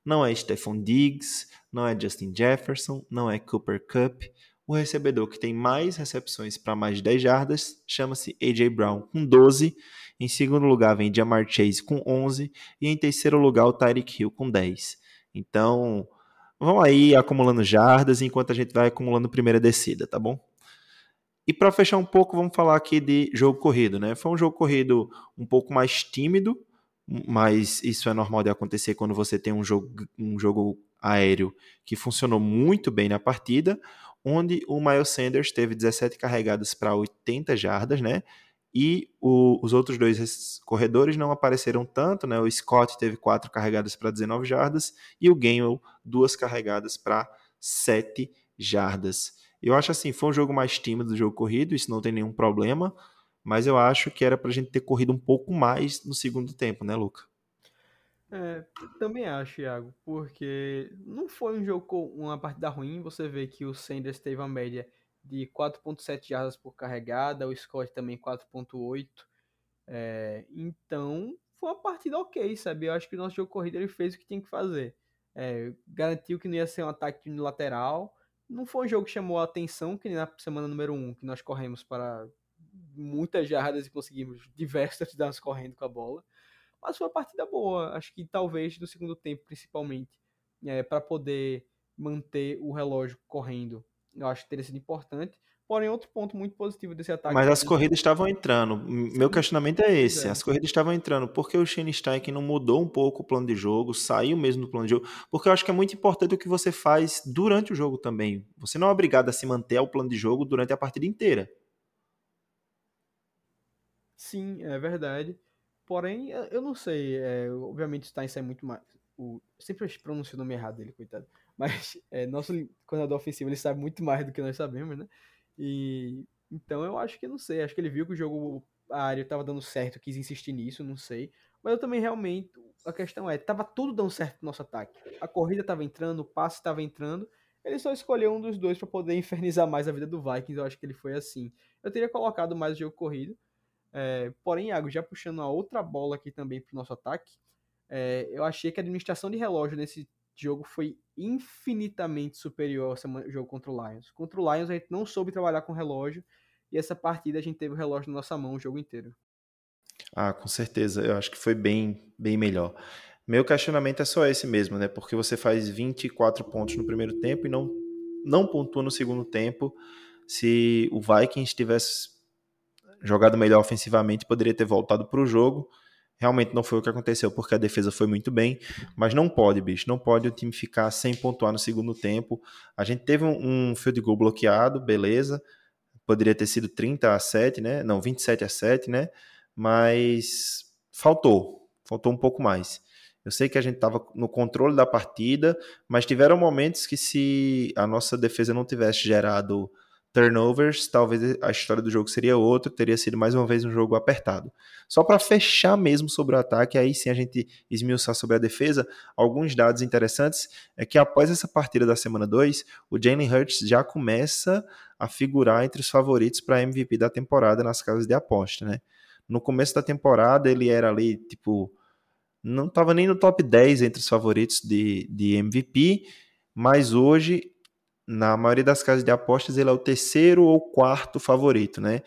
Não é Stephon Diggs, não é Justin Jefferson, não é Cooper Cup. O recebedor que tem mais recepções para mais de 10 jardas chama-se AJ Brown com 12. Em segundo lugar vem Jamar Chase com 11 e em terceiro lugar o Tyreek Hill com 10. Então, vão aí acumulando jardas enquanto a gente vai acumulando primeira descida, tá bom? E para fechar um pouco, vamos falar aqui de jogo corrido, né? Foi um jogo corrido um pouco mais tímido, mas isso é normal de acontecer quando você tem um jogo, um jogo aéreo que funcionou muito bem na partida, onde o Miles Sanders teve 17 carregadas para 80 jardas, né? E o- os outros dois res- corredores não apareceram tanto, né? O Scott teve 4 carregadas para 19 jardas e o Gainwell duas carregadas para 7 jardas. Eu acho assim, foi um jogo mais tímido do jogo corrido, isso não tem nenhum problema, mas eu acho que era pra gente ter corrido um pouco mais no segundo tempo, né, Luca? É, também acho, Iago, porque não foi um jogo uma partida ruim. Você vê que o Sanders teve uma média de 4.7 jardas por carregada, o Scott também 4.8. É, então, foi uma partida ok, sabe? Eu acho que o nosso jogo corrido ele fez o que tinha que fazer. É, garantiu que não ia ser um ataque unilateral. Não foi um jogo que chamou a atenção, que nem na semana número 1, que nós corremos para muitas jardas e conseguimos diversos touchdowns correndo com a bola. Mas foi uma partida boa. Acho que talvez no segundo tempo, principalmente, é, para poder manter o relógio correndo. Eu acho que teria sido importante. Porém, outro ponto muito positivo desse ataque. Mas as corridas estavam entrando. Meu questionamento é esse. é. As corridas estavam entrando. Por que o Shane Steichen não mudou um pouco o plano de jogo, saiu mesmo do plano de jogo? Porque eu acho que é muito importante o que você faz durante o jogo também. Você não é obrigado a se manter ao plano de jogo durante a partida inteira. Sim, é verdade. Porém, eu não sei. é, obviamente, o Stein é muito mais. O, sempre pronuncio o nome errado dele, coitado. Mas é, nosso coordenador ofensivo ele sabe muito mais do que nós sabemos, né? E então eu acho que não sei. Acho que ele viu que o jogo aéreo estava dando certo, quis insistir nisso, não sei. Mas eu também realmente. A questão é, tava tudo dando certo no nosso ataque. A corrida tava entrando, o passe tava entrando. Ele só escolheu um dos dois para poder infernizar mais a vida do Vikings. Eu acho que ele foi assim. Eu teria colocado mais o jogo corrido. É, porém, Iago, já puxando a outra bola aqui também pro nosso ataque, é, eu achei que a administração de relógio nesse jogo foi infinitamente superior ao sema- jogo contra o Lions. Contra o Lions a gente não soube trabalhar com relógio e essa partida a gente teve o relógio na nossa mão o jogo inteiro. Ah, com certeza. Eu acho que foi bem, bem melhor. Meu questionamento é só esse mesmo, né? Porque você faz 24 pontos no primeiro tempo e não, não pontua no segundo tempo. Se o Vikings tivesse jogado melhor ofensivamente, poderia ter voltado para o jogo. Realmente não foi o que aconteceu, porque a defesa foi muito bem. Mas não pode, bicho. Não pode o time ficar sem pontuar no segundo tempo. A gente teve um, um field goal bloqueado, beleza. Poderia ter sido 30 a 7, né? Não, 27 a 7, né? Mas faltou. Faltou um pouco mais. Eu sei que a gente estava no controle da partida, mas tiveram momentos que se a nossa defesa não tivesse gerado turnovers, talvez a história do jogo seria outra, teria sido mais uma vez um jogo apertado. Só para fechar mesmo sobre o ataque, aí sim a gente esmiuçar sobre a defesa, alguns dados interessantes é que após essa partida da semana 2, o Jalen Hurts já começa a figurar entre os favoritos para MVP da temporada nas casas de aposta, né? No começo da temporada ele era ali, tipo, não estava nem no top 10 entre os favoritos de, de MVP, mas hoje, na maioria das casas de apostas, ele é o terceiro ou quarto favorito, né?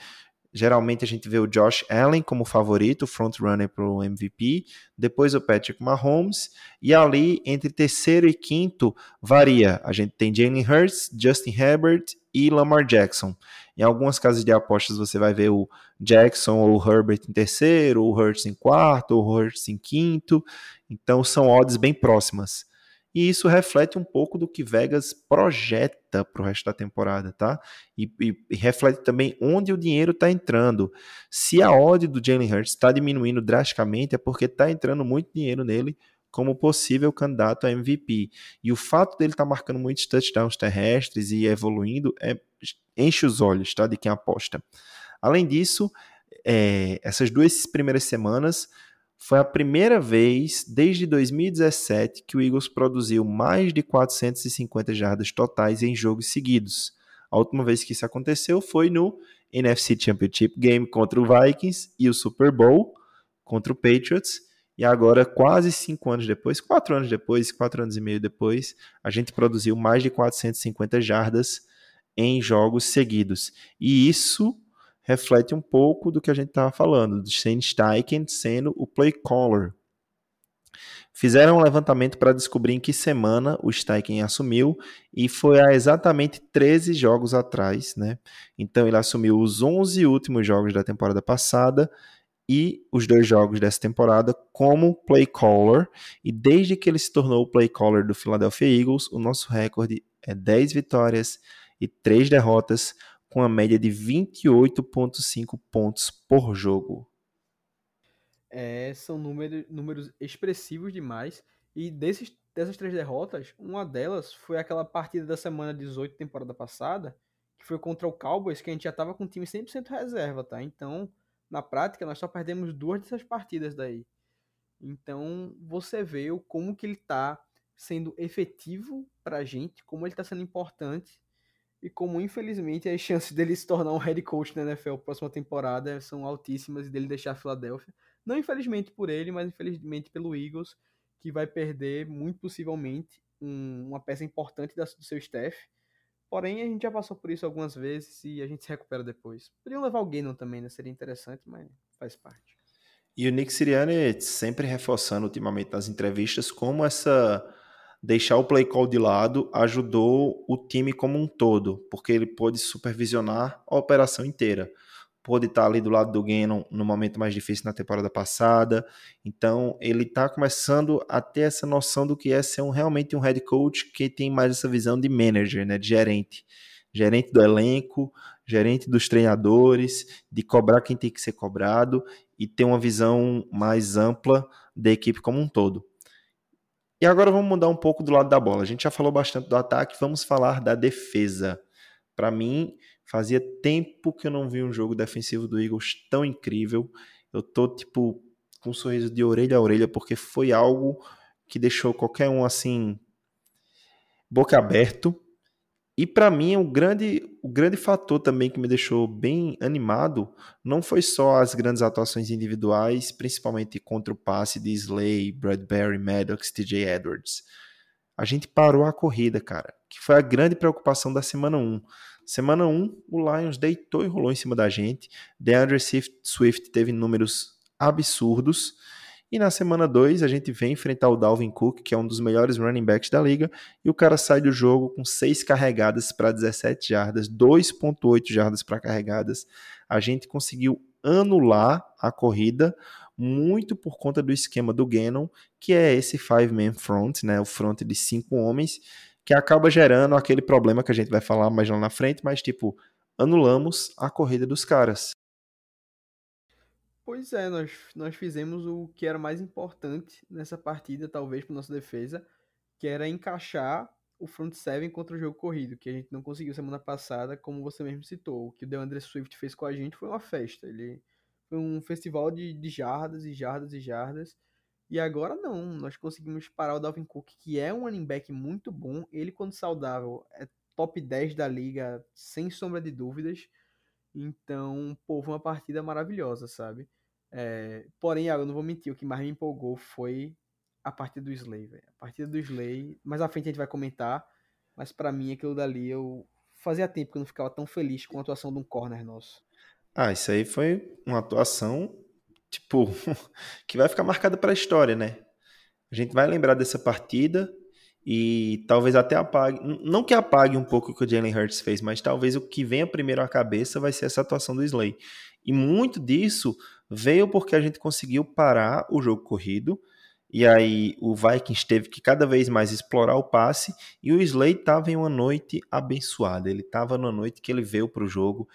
Geralmente a gente vê o Josh Allen como favorito, frontrunner para o MVP, depois o Patrick Mahomes, e ali entre terceiro e quinto varia. A gente tem Jalen Hurts, Justin Herbert e Lamar Jackson. Em algumas casas de apostas você vai ver o Jackson ou o Herbert em terceiro, o Hurts em quarto, ou o Hurts em quinto. Então são odds bem próximas. E isso reflete um pouco do que Vegas projeta para o resto da temporada, tá? E, e, e reflete também onde o dinheiro está entrando. Se a odd do Jalen Hurts está diminuindo drasticamente, é porque está entrando muito dinheiro nele como possível candidato a MVP. E o fato dele estar tá marcando muitos touchdowns terrestres e evoluindo é, enche os olhos tá, de quem aposta. Além disso, é, essas duas primeiras semanas foi a primeira vez desde 2017 que o Eagles produziu mais de 450 jardas totais em jogos seguidos. A última vez que isso aconteceu foi no NFC Championship Game contra o Vikings e o Super Bowl contra o Patriots. E agora, quase cinco anos depois, quatro anos depois, quatro anos e meio depois, a gente produziu mais de 450 jardas em jogos seguidos. E isso reflete um pouco do que a gente estava falando, do Shane Steichen sendo o play caller. Fizeram um levantamento para descobrir em que semana o Steichen assumiu e foi há exatamente 13 jogos atrás, né? Então ele assumiu os 11 últimos jogos da temporada passada e os dois jogos dessa temporada como play caller. E desde que ele se tornou o play caller do Philadelphia Eagles, o nosso recorde é 10 vitórias e 3 derrotas, com a média de 28,5 pontos por jogo. É, são número, números expressivos demais. E desses, dessas três derrotas, uma delas foi aquela partida da semana 18, temporada passada, que foi contra o Cowboys, que a gente já estava com o time 100% reserva, tá? Então na prática, nós só perdemos duas dessas partidas daí. Então, você vê como que ele está sendo efetivo para a gente, como ele está sendo importante e como, infelizmente, as chances dele se tornar um head coach na NFL próxima temporada são altíssimas e dele deixar a Filadélfia. Não infelizmente por ele, mas infelizmente pelo Eagles, que vai perder, muito possivelmente, um, uma peça importante da, do seu staff Porém, a gente já passou por isso algumas vezes e a gente se recupera depois. Podiam levar o Gannon também, né? Seria interessante, mas faz parte. E o Nick Sirianni sempre reforçando ultimamente nas entrevistas como essa deixar o play call de lado ajudou o time como um todo, porque ele pôde supervisionar a operação inteira pôde estar ali do lado do Gannon no momento mais difícil na temporada passada. Então, ele está começando a ter essa noção do que é ser um, realmente um head coach que tem mais essa visão de manager, né, de gerente. Gerente do elenco, gerente dos treinadores, de cobrar quem tem que ser cobrado e ter uma visão mais ampla da equipe como um todo. E agora vamos mudar um pouco do lado da bola. A gente já falou bastante do ataque, vamos falar da defesa. Para mim, Fazia tempo que eu não vi um jogo defensivo do Eagles tão incrível. Eu tô, tipo, com um sorriso de orelha a orelha, porque foi algo que deixou qualquer um, assim, boca aberto. E para mim, o grande, o grande fator também que me deixou bem animado não foi só as grandes atuações individuais, principalmente contra o passe de Slay, Bradbury, Maddox, TJ Edwards. A gente parou a corrida, cara, que foi a grande preocupação da semana 1. Semana 1, o Lions deitou e rolou em cima da gente. DeAndre Swift teve números absurdos. E na semana 2, a gente vem enfrentar o Dalvin Cook, que é um dos melhores running backs da liga, e o cara sai do jogo com 6 carregadas para 17 jardas, 2.8 jardas para carregadas. A gente conseguiu anular a corrida muito por conta do esquema do Gannon, que é esse five-man front, né, o front de cinco homens, que acaba gerando aquele problema que a gente vai falar mais lá na frente, mas tipo, anulamos a corrida dos caras. Pois é, nós, nós fizemos o que era mais importante nessa partida, talvez, para nossa defesa, que era encaixar o front seven contra o jogo corrido, que a gente não conseguiu semana passada, como você mesmo citou. O que o DeAndre Swift fez com a gente foi uma festa. Ele foi um festival de, de jardas e jardas e jardas. E agora não, nós conseguimos parar o Dalvin Cook, que é um running back muito bom. Ele, quando saudável, é top 10 da liga, sem sombra de dúvidas. Então, pô, foi uma partida maravilhosa, sabe? É, porém, eu não vou mentir, o que mais me empolgou foi a partida do Slay. A partida do Slay, mais à frente a gente vai comentar, mas para mim aquilo dali eu fazia tempo que eu não ficava tão feliz com a atuação de um corner nosso. Ah, isso aí foi uma atuação tipo, que vai ficar marcada para a história, né? A gente vai lembrar dessa partida e talvez até apague, não que apague um pouco o que o Jalen Hurts fez, mas talvez o que venha primeiro à cabeça vai ser essa atuação do Slay. E muito disso veio porque a gente conseguiu parar o jogo corrido E aí o Vikings teve que cada vez mais explorar o passe e o Slay estava em uma noite abençoada. Ele estava numa noite que ele veio para o jogo.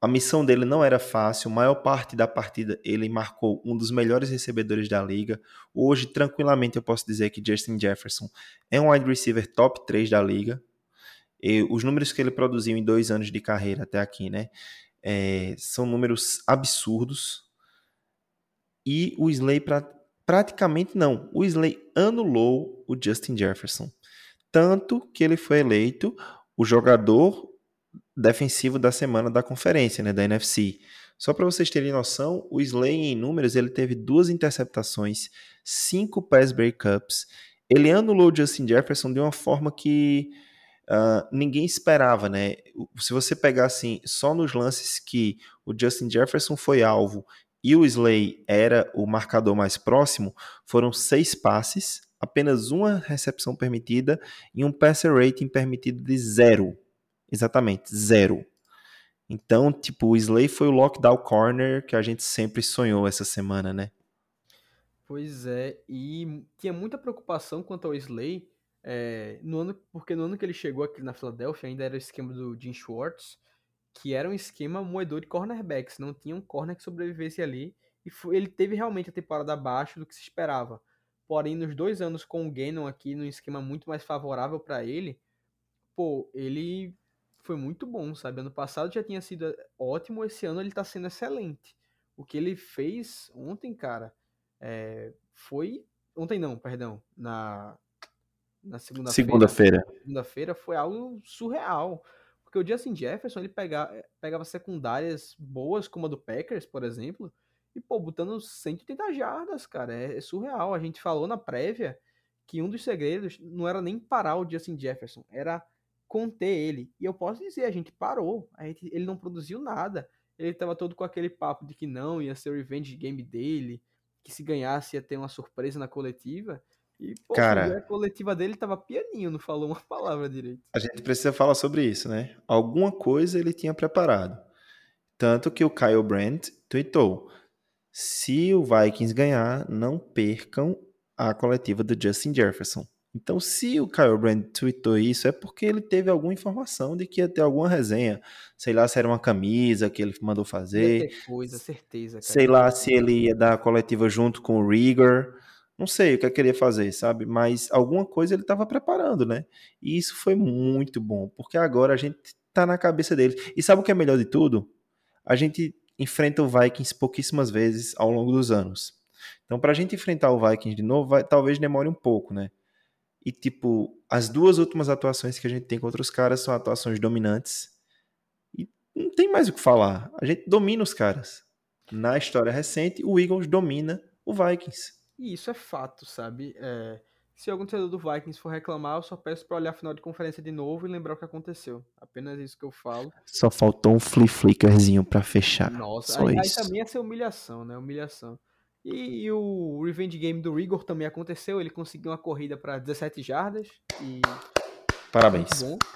A missão dele não era fácil, a maior parte da partida ele marcou um dos melhores recebedores da liga. Hoje, tranquilamente, eu posso dizer que Justin Jefferson é um wide receiver top 3 da liga. E os números que ele produziu em dois anos de carreira até aqui, né? É, são números absurdos. E o Slay, pra, praticamente não. O Slay anulou o Justin Jefferson. Tanto que ele foi eleito o jogador defensivo da semana da conferência, né, da NFC. Só para vocês terem noção, o Slay em números ele teve duas interceptações, cinco pass breakups. Ele anulou o Justin Jefferson de uma forma que uh, ninguém esperava, né? Se você pegar assim, só nos lances que o Justin Jefferson foi alvo e o Slay era o marcador mais próximo, foram seis passes, apenas uma recepção permitida e um passer rating permitido de zero. Exatamente, zero. Então, tipo, o Slay foi o lockdown corner que a gente sempre sonhou essa semana, né? Pois é, e tinha muita preocupação quanto ao Slay, é, no ano, porque no ano que ele chegou aqui na Filadélfia ainda era o esquema do Jim Schwartz, que era um esquema moedor de cornerbacks, não tinha um corner que sobrevivesse ali, e foi, ele teve realmente a temporada abaixo do que se esperava. Porém, nos dois anos com o Gannon aqui, num esquema muito mais favorável para ele, pô, ele foi muito bom, sabe? Ano passado já tinha sido ótimo, esse ano ele tá sendo excelente. O que ele fez ontem, cara, é, foi. Ontem não, perdão. Na, na segunda-feira. Segunda-feira. Segunda-feira foi algo surreal. Porque o Justin Jefferson, ele pegava, pegava secundárias boas, como a do Packers, por exemplo, e, pô, botando 180 jardas, cara. É, é surreal. A gente falou na prévia que um dos segredos não era nem parar o Justin Jefferson, era conter ele. E eu posso dizer, a gente parou. A gente, ele não produziu nada. Ele tava todo com aquele papo de que não, ia ser o revenge game dele, que se ganhasse ia ter uma surpresa na coletiva. E, pô, Cara, a coletiva dele tava pianinho, não falou uma palavra direito. A gente precisa falar sobre isso, né? Alguma coisa ele tinha preparado. Tanto que o Kyle Brandt tweetou: se o Vikings ganhar, não percam a coletiva do Justin Jefferson. Então, se o Kyle Brandt tweetou isso, é porque ele teve alguma informação de que ia ter alguma resenha. Sei lá se era uma camisa que ele mandou fazer. Coisa, certeza. Cara. Sei lá se ele ia dar a coletiva junto com o Rigor. Não sei o que ele queria fazer, sabe? Mas alguma coisa ele estava preparando, né? E isso foi muito bom, porque agora a gente tá na cabeça dele. E sabe o que é melhor de tudo? A gente enfrenta o Vikings pouquíssimas vezes ao longo dos anos. Então, para a gente enfrentar o Vikings de novo, vai, talvez demore um pouco, né? E, tipo, as duas últimas atuações que a gente tem contra os caras são atuações dominantes. E não tem mais o que falar. A gente domina os caras. Na história recente, o Eagles domina o Vikings. E isso é fato, sabe? É, se algum torcedor do Vikings for reclamar, eu só peço para olhar a final de conferência de novo e lembrar o que aconteceu. Apenas isso que eu falo. Só faltou um flea flickerzinho para fechar. Nossa, só aí, isso. aí também ia ser humilhação, né? Humilhação. E, e, o Revenge Game do Rigor também aconteceu. Ele conseguiu uma corrida para 17 jardas. E. Parabéns. Muito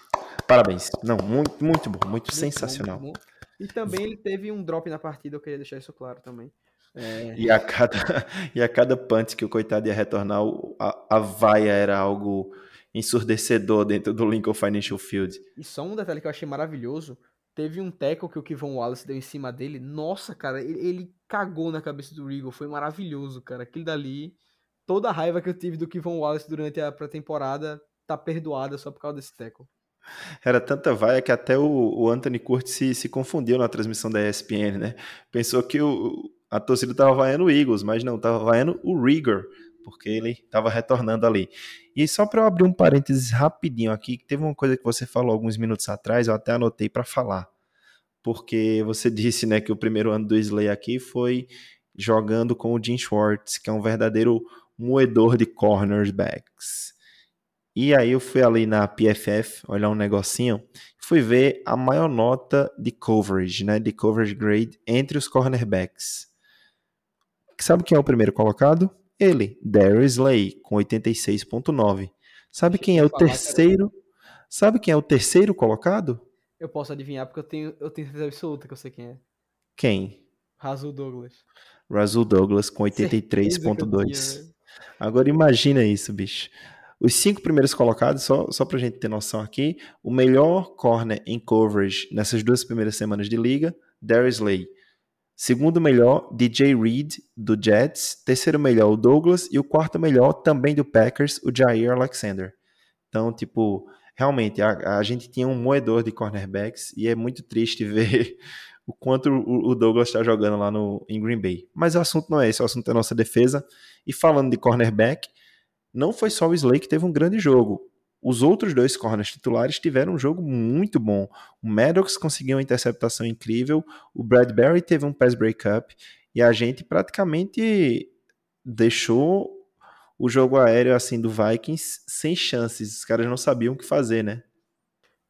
Parabéns. Não, muito, muito bom. Muito, muito sensacional. Bom, muito bom. E também ele teve um drop na partida, eu queria deixar isso claro também. É... E, a cada, e a cada punch que o coitado ia retornar, a, a vaia era algo ensurdecedor dentro do Lincoln Financial Field. E só um detalhe que eu achei maravilhoso: teve um tackle que o Kevon Wallace deu em cima dele. Nossa, cara, ele, ele cagou na cabeça do Regal. Foi maravilhoso, cara. Aquilo dali, toda a raiva que eu tive do Kevon Wallace durante a pré-temporada tá perdoada só por causa desse tackle. Era tanta vaia que até o, o Anthony Curtis se, se confundiu na transmissão da ESPN, né? Pensou que o, a torcida tava vaiando o Eagles, mas não, tava vaiando o Rigor, porque ele tava retornando ali. E só para eu abrir um parênteses rapidinho aqui, que teve uma coisa que você falou alguns minutos atrás, eu até anotei para falar. Porque você disse, né, que o primeiro ano do Slay aqui foi jogando com o Jim Schwartz, que é um verdadeiro moedor de cornerbacks. E aí eu fui ali na PFF olhar um negocinho, fui ver a maior nota de coverage, né, de coverage grade entre os cornerbacks. Sabe quem é o primeiro colocado? Ele, Darius Slay, com 86.9. Sabe quem é o terceiro? Sabe quem é o terceiro colocado? Eu posso adivinhar porque eu tenho, eu tenho certeza absoluta que eu sei quem é. Quem? Razul Douglas. Razul Douglas com 83.2. Agora imagina isso, bicho. Os cinco primeiros colocados, só, só pra gente ter noção aqui, o melhor corner em coverage nessas duas primeiras semanas de liga, Darius Slay. Segundo melhor, DJ Reed, do Jets. Terceiro melhor, o Douglas. E o quarto melhor, também do Packers, o Jair Alexander. Então, tipo, realmente, a, a gente tinha um moedor de cornerbacks e é muito triste ver o quanto o, o Douglas está jogando lá no, em Green Bay. Mas o assunto não é esse, o assunto é a nossa defesa. E falando de cornerback, não foi só o Slay que teve um grande jogo. Os outros dois corners titulares tiveram um jogo muito bom. O Maddox conseguiu uma interceptação incrível, o Bradbury teve um pass breakup e a gente praticamente deixou o jogo aéreo assim do Vikings sem chances. Os caras não sabiam o que fazer, né?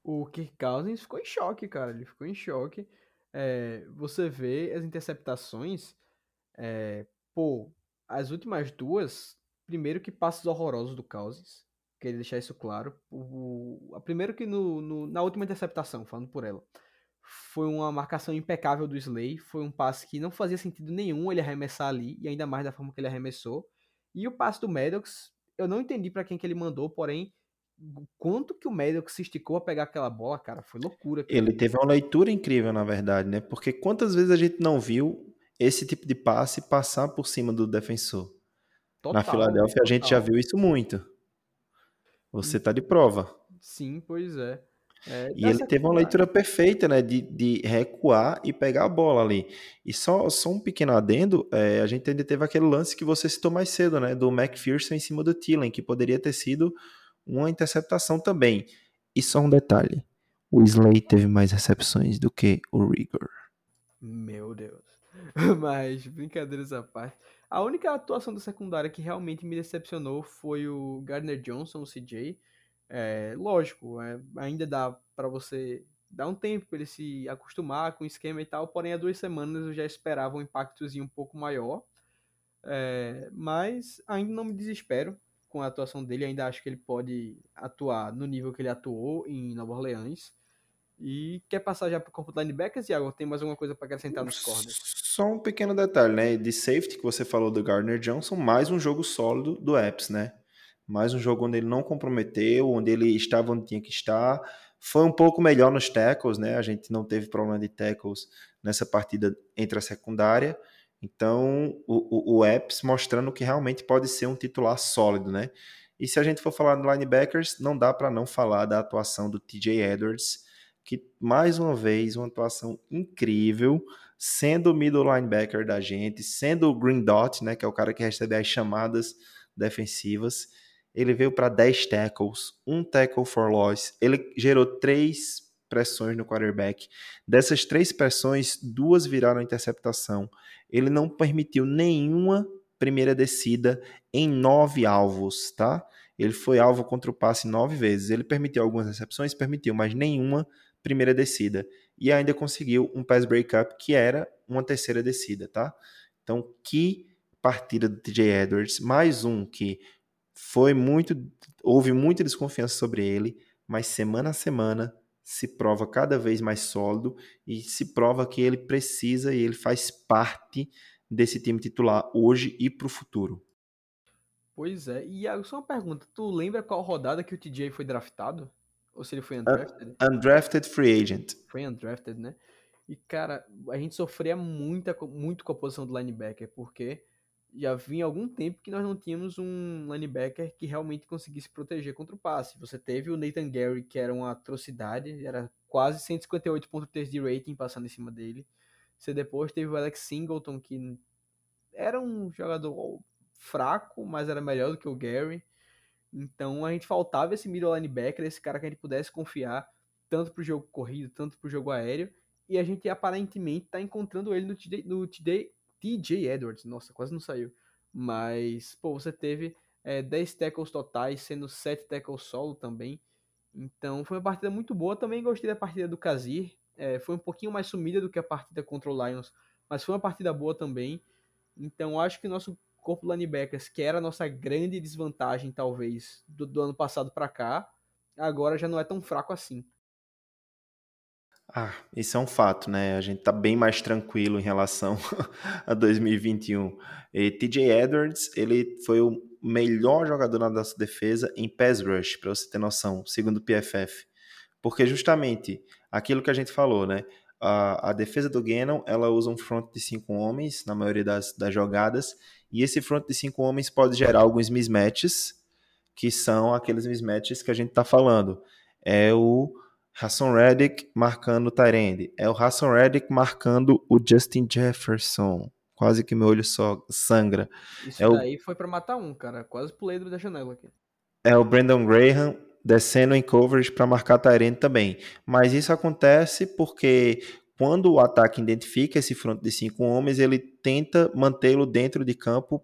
O Kirk Cousins ficou em choque, cara. Ele ficou em choque. É, você vê as interceptações, é, pô, as últimas duas, primeiro que passos horrorosos do Cousins, queria deixar isso claro. O, primeiro que no, no, na última interceptação, falando por ela, foi uma marcação impecável do Slay, foi um passe que não fazia sentido nenhum ele arremessar ali, e ainda mais da forma que ele arremessou. E o passe do Maddox, eu não entendi para quem que ele mandou, porém, quanto que o Maddox se esticou a pegar aquela bola, cara, foi loucura. Ele teve uma leitura incrível, na verdade, né? Porque quantas vezes a gente não viu esse tipo de passe passar por cima do defensor? Total, Na Filadélfia a gente já viu isso muito. Você tá de prova. Sim, pois é. É, e ele teve uma leitura perfeita, né, de, de recuar e pegar a bola ali. E só, só um pequeno adendo, é, a gente ainda teve aquele lance que você citou mais cedo, né, do McPherson em cima do Thielen, que poderia ter sido uma interceptação também. E só um detalhe, o Slay teve mais recepções do que o Rigor. Meu Deus. Mas, brincadeiras à parte. A única atuação da secundária que realmente me decepcionou foi o Gardner Johnson, o CJ. É, lógico, é, ainda dá para você dar um tempo para ele se acostumar com o esquema e tal, porém há duas semanas eu já esperava um impactozinho um pouco maior. É, mas ainda não me desespero com a atuação dele, ainda acho que ele pode atuar no nível que ele atuou em Nova Orleans. E quer passar já para o corpo de linebackers, Iago? Tem mais alguma coisa para acrescentar nos corners? Só um pequeno detalhe, né? De safety que você falou do Gardner Johnson, mais um jogo sólido do Epps, né? mais um jogo onde ele não comprometeu, onde ele estava onde tinha que estar. Foi um pouco melhor nos tackles, né? A gente não teve problema de tackles nessa partida entre a secundária. Então, o, o, o Epps mostrando que realmente pode ser um titular sólido, né? E se a gente for falar de linebackers, não dá para não falar da atuação do TJ Edwards, que mais uma vez uma atuação incrível, sendo o middle linebacker da gente, sendo o green dot, né, que é o cara que recebe as chamadas defensivas ele veio para 10 tackles, um tackle for loss, ele gerou três pressões no quarterback. Dessas três pressões, duas viraram interceptação. Ele não permitiu nenhuma primeira descida em nove alvos, tá? Ele foi alvo contra o passe nove vezes. Ele permitiu algumas recepções, permitiu, mas nenhuma primeira descida. E ainda conseguiu um pass breakup que era uma terceira descida, tá? Então, que partida do TJ Edwards, mais um que foi muito, houve muita desconfiança sobre ele, mas semana a semana se prova cada vez mais sólido e se prova que ele precisa e ele faz parte desse time titular hoje e para o futuro. Pois é, e só uma pergunta, tu lembra qual rodada que o TJ foi draftado? Ou se ele foi undrafted? undrafted free agent. Foi undrafted, né? E cara, a gente sofria muita, muito com a posição do linebacker, porque já vinha algum tempo que nós não tínhamos um linebacker que realmente conseguisse proteger contra o passe. Você teve o Nathan Gary, que era uma atrocidade, era quase 158.3 de rating passando em cima dele. Você depois teve o Alex Singleton, que era um jogador fraco, mas era melhor do que o Gary. Então a gente faltava esse middle linebacker, esse cara que a gente pudesse confiar tanto para o jogo corrido, tanto para o jogo aéreo. E a gente aparentemente está encontrando ele no TJ, no TJ TJ Edwards, nossa, quase não saiu. Mas, pô, você teve é, 10 tackles totais, sendo 7 tackles solo também. Então, foi uma partida muito boa. Também gostei da partida do Kazir. É, foi um pouquinho mais sumida do que a partida contra o Lions, mas foi uma partida boa também. Então, acho que o nosso corpo linebackers, que era a nossa grande desvantagem, talvez, do, do ano passado para cá, agora já não é tão fraco assim. Ah, isso é um fato, né? A gente tá bem mais tranquilo em relação a 2021. E TJ Edwards, ele foi o melhor jogador na nossa defesa em pass rush, para você ter noção, segundo o PFF. Porque justamente aquilo que a gente falou, né? A, a defesa do Gannon, ela usa um front de cinco homens na maioria das, das jogadas, e esse front de cinco homens pode gerar alguns mismatches, que são aqueles mismatches que a gente está falando. É o Hassan Reddick marcando o Tyrande, é o Hassan Reddick marcando o Justin Jefferson. Quase que meu olho só sangra. Isso É o- daí foi pra matar um, cara. Quase pulei da janela aqui. É o Brandon Graham descendo em coverage para marcar Tyrande também. Mas isso acontece porque quando o ataque identifica esse front de cinco homens, ele tenta mantê-lo dentro de campo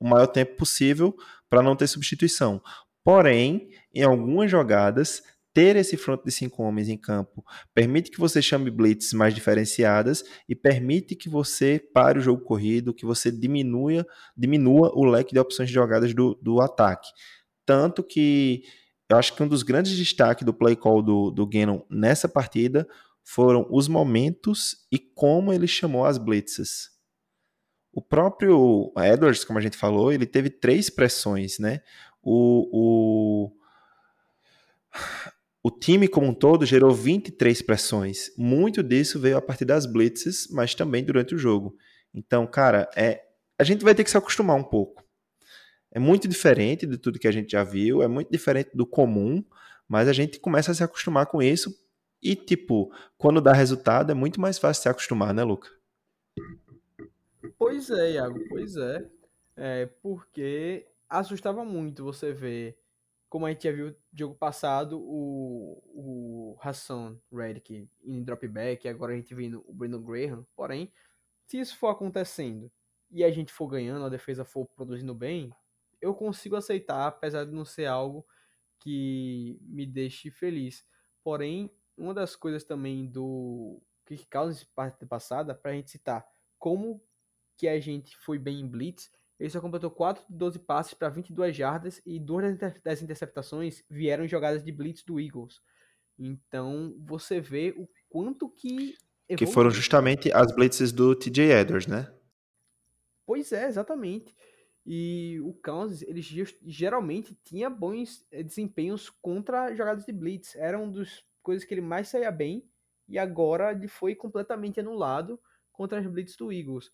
o maior tempo possível para não ter substituição. Porém, em algumas jogadas, ter esse front de cinco homens em campo permite que você chame blitz mais diferenciadas e permite que você pare o jogo corrido, que você diminua, diminua o leque de opções de jogadas do, do ataque. Tanto que eu acho que um dos grandes destaques do play call do, do Gannon nessa partida foram os momentos e como ele chamou as blitzes. O próprio Edwards, como a gente falou, ele teve três pressões, né? O, o, o time como um todo gerou 23 pressões. Muito disso veio a partir das blitzes, mas também durante o jogo. Então, cara, é, a gente vai ter que se acostumar um pouco. É muito diferente de tudo que a gente já viu, é muito diferente do comum, mas a gente começa a se acostumar com isso. E, tipo, quando dá resultado, é muito mais fácil se acostumar, né, Luca? Pois é, Iago, pois é. É, porque assustava muito você ver, como a gente já viu jogo passado, o, o Hassan Reddick em dropback, agora a gente vendo o Brandon Graham. Porém, se isso for acontecendo e a gente for ganhando, a defesa for produzindo bem, eu consigo aceitar, apesar de não ser algo que me deixe feliz. Porém, uma das coisas também do Kirk Cousins parte passada, para a gente citar como que a gente foi bem em blitz, ele só completou 4 de 12 passes para 22 jardas e duas das inter- das interceptações vieram jogadas de blitz do Eagles. Então, você vê o quanto que Que evoluiu. foram justamente as blitzes do TJ Edwards, né? Pois é, exatamente. E o Kansas, ele ge- geralmente tinha bons eh, desempenhos contra jogadas de blitz. Era uma das coisas que ele mais saía bem. E agora ele foi completamente anulado contra as blitz do Eagles.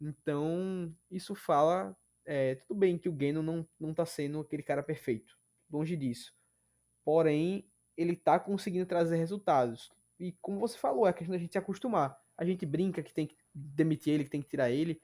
Então, isso fala... é, tudo bem que o Gannon não, não tá sendo aquele cara perfeito. Longe disso. Porém, ele tá conseguindo trazer resultados. E como você falou, é questão da gente se acostumar. A gente brinca que tem que demitir ele, que tem que tirar ele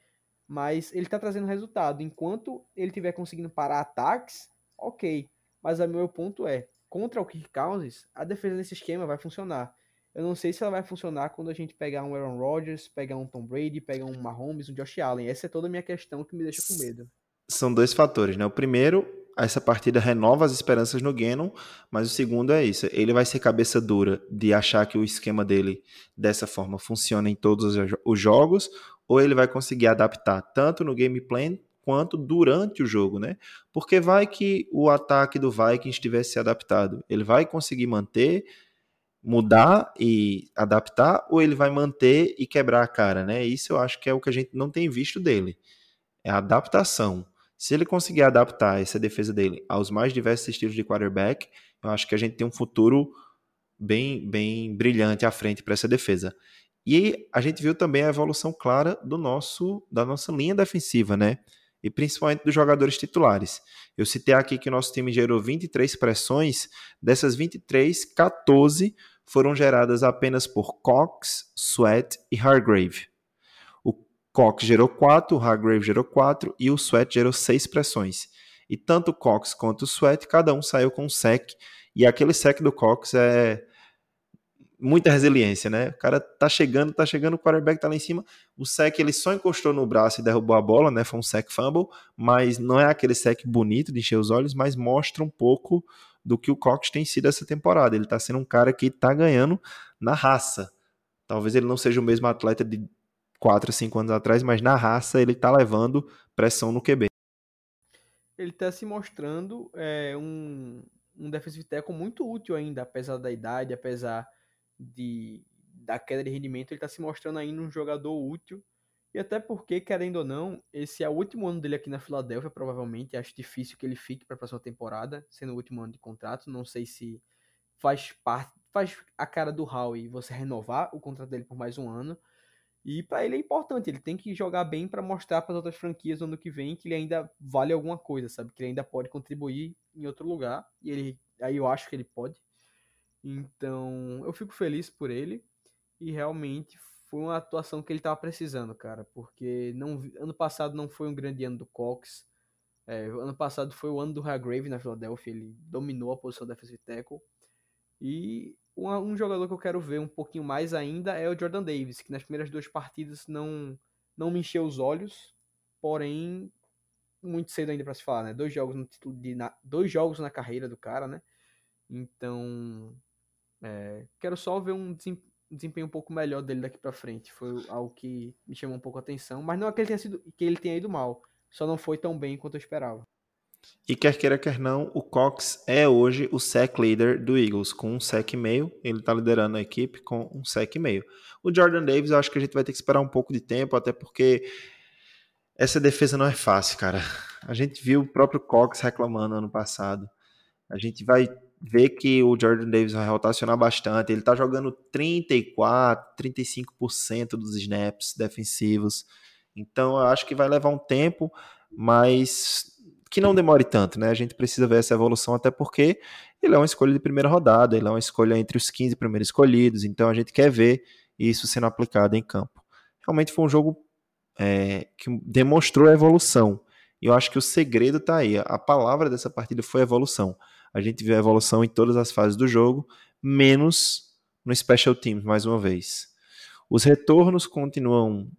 mas ele tá trazendo resultado. Enquanto ele tiver conseguindo parar ataques, ok. Mas o meu ponto é, contra o Kirk Cousins, a defesa nesse esquema vai funcionar. Eu não sei se ela vai funcionar quando a gente pegar um Aaron Rodgers, pegar um Tom Brady, pegar um Mahomes, um Josh Allen. Essa é toda a minha questão que me deixa com medo. São dois fatores, né? O primeiro, essa partida renova as esperanças no Gannon, mas o segundo é isso. Ele vai ser cabeça dura de achar que o esquema dele dessa forma funciona em todos os jogos, ou ele vai conseguir adaptar tanto no game plan quanto durante o jogo, né? Porque vai que o ataque do Vikings tivesse se adaptado. Ele vai conseguir manter, mudar e adaptar, ou ele vai manter e quebrar a cara, né? Isso eu acho que é o que a gente não tem visto dele. É a adaptação. Se ele conseguir adaptar essa defesa dele aos mais diversos estilos de quarterback, eu acho que a gente tem um futuro bem, bem brilhante à frente para essa defesa. E a gente viu também a evolução clara do nosso da nossa linha defensiva, né? E principalmente dos jogadores titulares. Eu citei aqui que o nosso time gerou 23 pressões, dessas 23, 14 foram geradas apenas por Cox, Sweat e Hargrave. O Cox gerou 4, o Hargrave gerou 4 e o Sweat gerou 6 pressões. E tanto o Cox quanto o Sweat, cada um saiu com um sec. E aquele sec do Cox é muita resiliência, né? O cara tá chegando, tá chegando, o quarterback tá lá em cima. O sec ele só encostou no braço e derrubou a bola, né? Foi um sec fumble, mas não é aquele sec bonito de encher os olhos, mas mostra um pouco do que o Cox tem sido essa temporada. Ele tá sendo um cara que tá ganhando na raça. Talvez ele não seja o mesmo atleta de 4 a 5 anos atrás, mas na raça ele tá levando pressão no QB. Ele tá se mostrando é, um, um defensive tackle muito útil ainda, apesar da idade, apesar de, da queda de rendimento, ele tá se mostrando ainda um jogador útil E até porque, querendo ou não, esse é o último ano dele aqui na Filadélfia, provavelmente. Acho difícil que ele fique para a próxima temporada, sendo o último ano de contrato. Não sei se faz parte, faz a cara do Howie você renovar o contrato dele por mais um ano. E para ele é importante, ele tem que jogar bem para mostrar para as outras franquias no ano que vem que ele ainda vale alguma coisa, sabe? Que ele ainda pode contribuir em outro lugar. E ele, aí eu acho que ele pode. Então, eu fico feliz por ele e realmente foi uma atuação que ele estava precisando, cara, porque não ano passado não foi um grande ano do Cox. É, ano passado foi o ano do Hargrave na Filadélfia, ele dominou a posição defensive tackle. E um, um, jogador que eu quero ver um pouquinho mais ainda é o Jordan Davis, que nas primeiras duas partidas não, não me encheu os olhos, porém, muito cedo ainda para se falar, né? Dois jogos no título de na, dois jogos na carreira do cara, né? Então, é, quero só ver um desempenho um pouco melhor dele daqui para frente. Foi algo que me chamou um pouco a atenção, mas não é que ele tenha sido que ele tenha ido mal, só não foi tão bem quanto eu esperava. E quer queira, quer não, o Cox é hoje o sack leader do Eagles, com um sack e meio. Ele está liderando a equipe com um sack e meio. O Jordan Davis, eu acho que a gente vai ter que esperar um pouco de tempo, até porque essa defesa não é fácil, cara. A gente viu o próprio Cox reclamando ano passado. A gente vai ver que o Jordan Davis vai rotacionar bastante. Ele está jogando 34, 35% dos snaps defensivos. Então, eu acho que vai levar um tempo, mas que não demore tanto, né? A gente precisa ver essa evolução, até porque ele é uma escolha de primeira rodada, ele é uma escolha entre os 15 primeiros escolhidos, então a gente quer ver isso sendo aplicado em campo. Realmente foi um jogo é, que demonstrou a evolução. E eu acho que o segredo está aí. A palavra dessa partida foi evolução. A gente viu a evolução em todas as fases do jogo, menos no Special Teams, mais uma vez. Os retornos continuam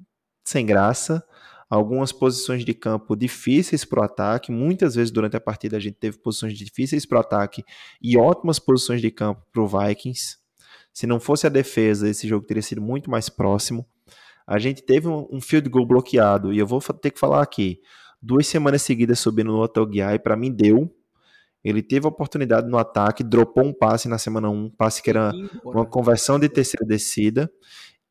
sem graça algumas posições de campo difíceis para o ataque. Muitas vezes durante a partida a gente teve posições difíceis para o ataque e ótimas posições de campo para o Vikings. Se não fosse a defesa, esse jogo teria sido muito mais próximo. A gente teve um, field goal bloqueado e eu vou ter que falar aqui. Duas semanas seguidas subindo no Otogiai, para mim deu. Ele teve a oportunidade no ataque, dropou um passe na semana 1, um passe que era uma conversão de terceira descida.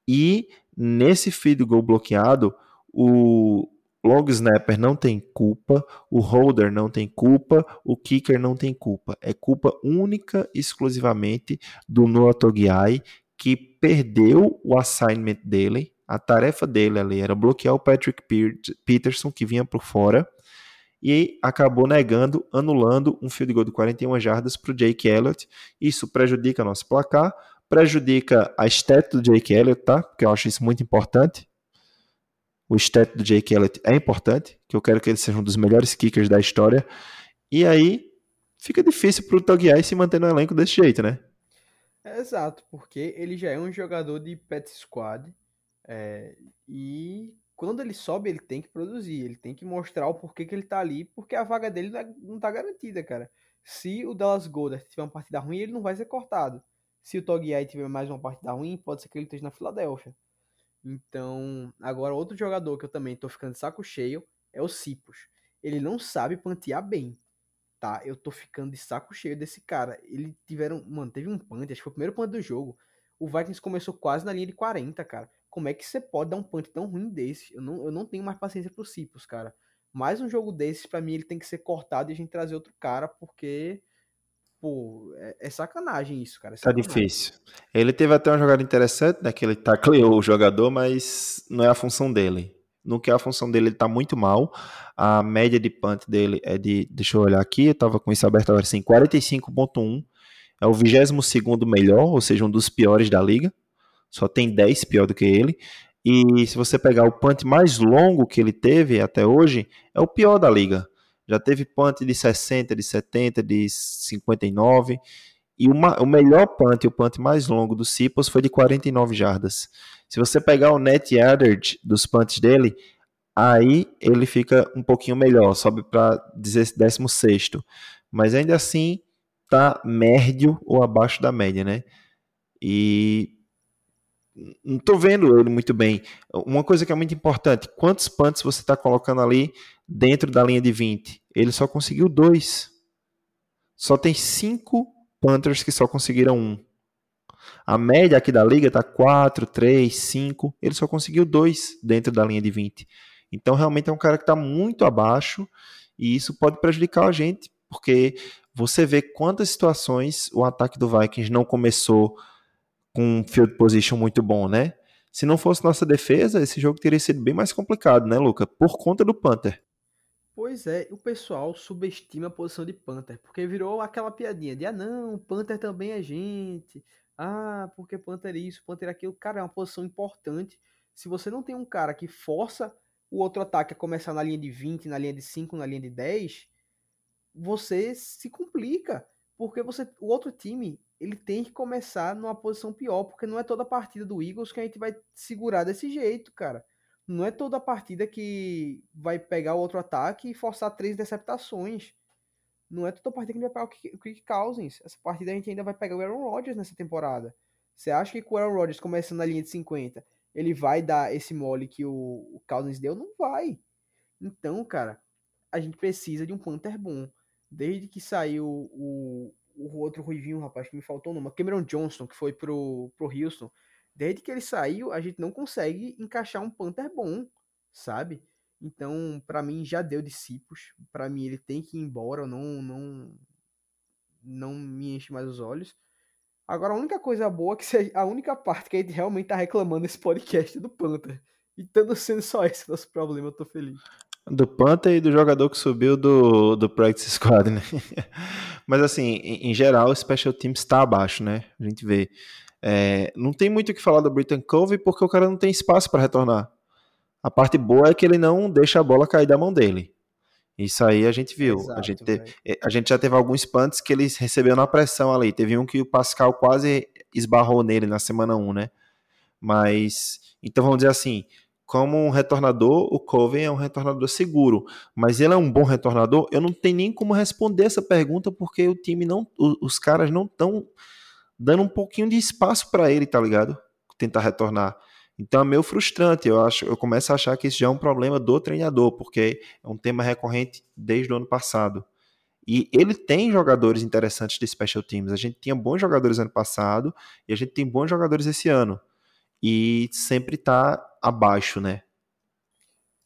E nesse field goal bloqueado, o long snapper não tem culpa, o holder não tem culpa, o kicker não tem culpa. É culpa única e exclusivamente do Noah Togiai, que perdeu o assignment dele. A tarefa dele ali era bloquear o Patrick Peterson, que vinha por fora, e acabou negando, anulando um field goal de 41 jardas para o Jake Elliott. Isso prejudica nosso placar, prejudica a estética do Jake Elliott, tá? Porque eu acho isso muito importante o stat do Jake Elliott é importante, que eu quero que ele seja um dos melhores kickers da história. E aí fica difícil pro Togiai se manter no elenco desse jeito, né? Exato, porque ele já é um jogador de pet squad é, e quando ele sobe ele tem que produzir, ele tem que mostrar o porquê que ele tá ali, porque a vaga dele não, é, não tá garantida, cara. Se o Dallas Goddard tiver uma partida ruim, ele não vai ser cortado. Se o Togiai tiver mais uma partida ruim, pode ser que ele esteja na Filadélfia. Então, agora outro jogador que eu também tô ficando de saco cheio é o Cipos. Ele não sabe pantear bem, tá? Eu tô ficando de saco cheio desse cara. Ele tiveram, mano, teve um punt, acho que foi o primeiro punt do jogo. O Vikings começou quase na linha de 40, cara. Como é que você pode dar um punt tão ruim desse? Eu não, eu não tenho mais paciência pro Cipos, cara. Mais um jogo desses, para mim, ele tem que ser cortado e a gente trazer outro cara, porque Pô, é, é sacanagem isso, cara. É tá difícil. Ele teve até uma jogada interessante, né? Que ele tacleou o jogador, mas não é a função dele. No que é a função dele, ele tá muito mal. A média de punt dele é de. Deixa eu olhar aqui, eu tava com isso aberto agora assim: 45,1. É o 22 melhor, ou seja, um dos piores da liga. Só tem 10 pior do que ele. E se você pegar o punt mais longo que ele teve até hoje, é o pior da liga. Já teve punt de 60, de 70, de 59. E uma, o melhor punt, o punt mais longo do Cipos foi de 49 jardas. Se você pegar o net yardage dos punts dele, aí ele fica um pouquinho melhor, sobe para 16. Mas ainda assim, tá médio ou abaixo da média, né? E não tô vendo ele muito bem. Uma coisa que é muito importante, quantos punts você está colocando ali dentro da linha de 20? Ele só conseguiu dois. Só tem cinco Panthers que só conseguiram um. A média aqui da liga tá 4, 3, 5. Ele só conseguiu 2 dentro da linha de 20. Então, realmente é um cara que está muito abaixo e isso pode prejudicar a gente, porque você vê quantas situações o ataque do Vikings não começou com um field position muito bom, né? Se não fosse nossa defesa, esse jogo teria sido bem mais complicado, né, Luca? Por conta do Panther. Pois é, o pessoal subestima a posição de Panther, porque virou aquela piadinha de ah não, Panther também é gente. Ah, porque Panther isso, Panther aquilo. Cara, é uma posição importante. Se você não tem um cara que força o outro ataque a começar na linha de 20, na linha de 5, na linha de 10, você se complica. Porque você, o outro time ele tem que começar numa posição pior, porque não é toda partida do Eagles que a gente vai segurar desse jeito, cara não é toda partida que vai pegar o outro ataque e forçar três interceptações. Não é toda partida que a gente vai pegar o Kirk Cousins. Essa partida a gente ainda vai pegar o Aaron Rodgers nessa temporada. Você acha que com o Aaron Rodgers começando na linha de 50, ele vai dar esse mole que o, o Cousins deu? Não vai. Então, cara, a gente precisa de um Panther bom. Desde que saiu o, o outro ruivinho, rapaz, que me faltou o nome, Cameron Johnston, que foi pro, pro Houston, desde que ele saiu, a gente não consegue encaixar um Panther bom, sabe? Então, para mim já deu discípulos. Para mim ele tem que ir embora, não não não me enche mais os olhos. Agora a única coisa boa é que a única parte que a gente realmente tá reclamando nesse podcast é do Panther. E estando sendo só esse nosso problema, eu tô feliz. Do Panther e do jogador que subiu do, do Practice Squad, né? Mas assim, em, em geral, o Special Teams está abaixo, né? A gente vê. É, não tem muito o que falar do Britton Cove porque o cara não tem espaço para retornar. A parte boa é que ele não deixa a bola cair da mão dele. Isso aí a gente viu. Exato, a, gente te, é, a gente já teve alguns punts que eles receberam na pressão ali. Teve um que o Pascal quase esbarrou nele na semana 1, né? Mas, então vamos dizer assim, como um retornador, o Coven é um retornador seguro, mas ele é um bom retornador? Eu não tenho nem como responder essa pergunta porque o time não, os caras não estão dando um pouquinho de espaço para ele, tá ligado? Tentar retornar. Então é meio frustrante, eu acho, eu começo a achar que isso já é um problema do treinador, porque é um tema recorrente desde o ano passado. E ele tem jogadores interessantes de special teams. A gente tinha bons jogadores ano passado e a gente tem bons jogadores esse ano. E sempre tá abaixo, né?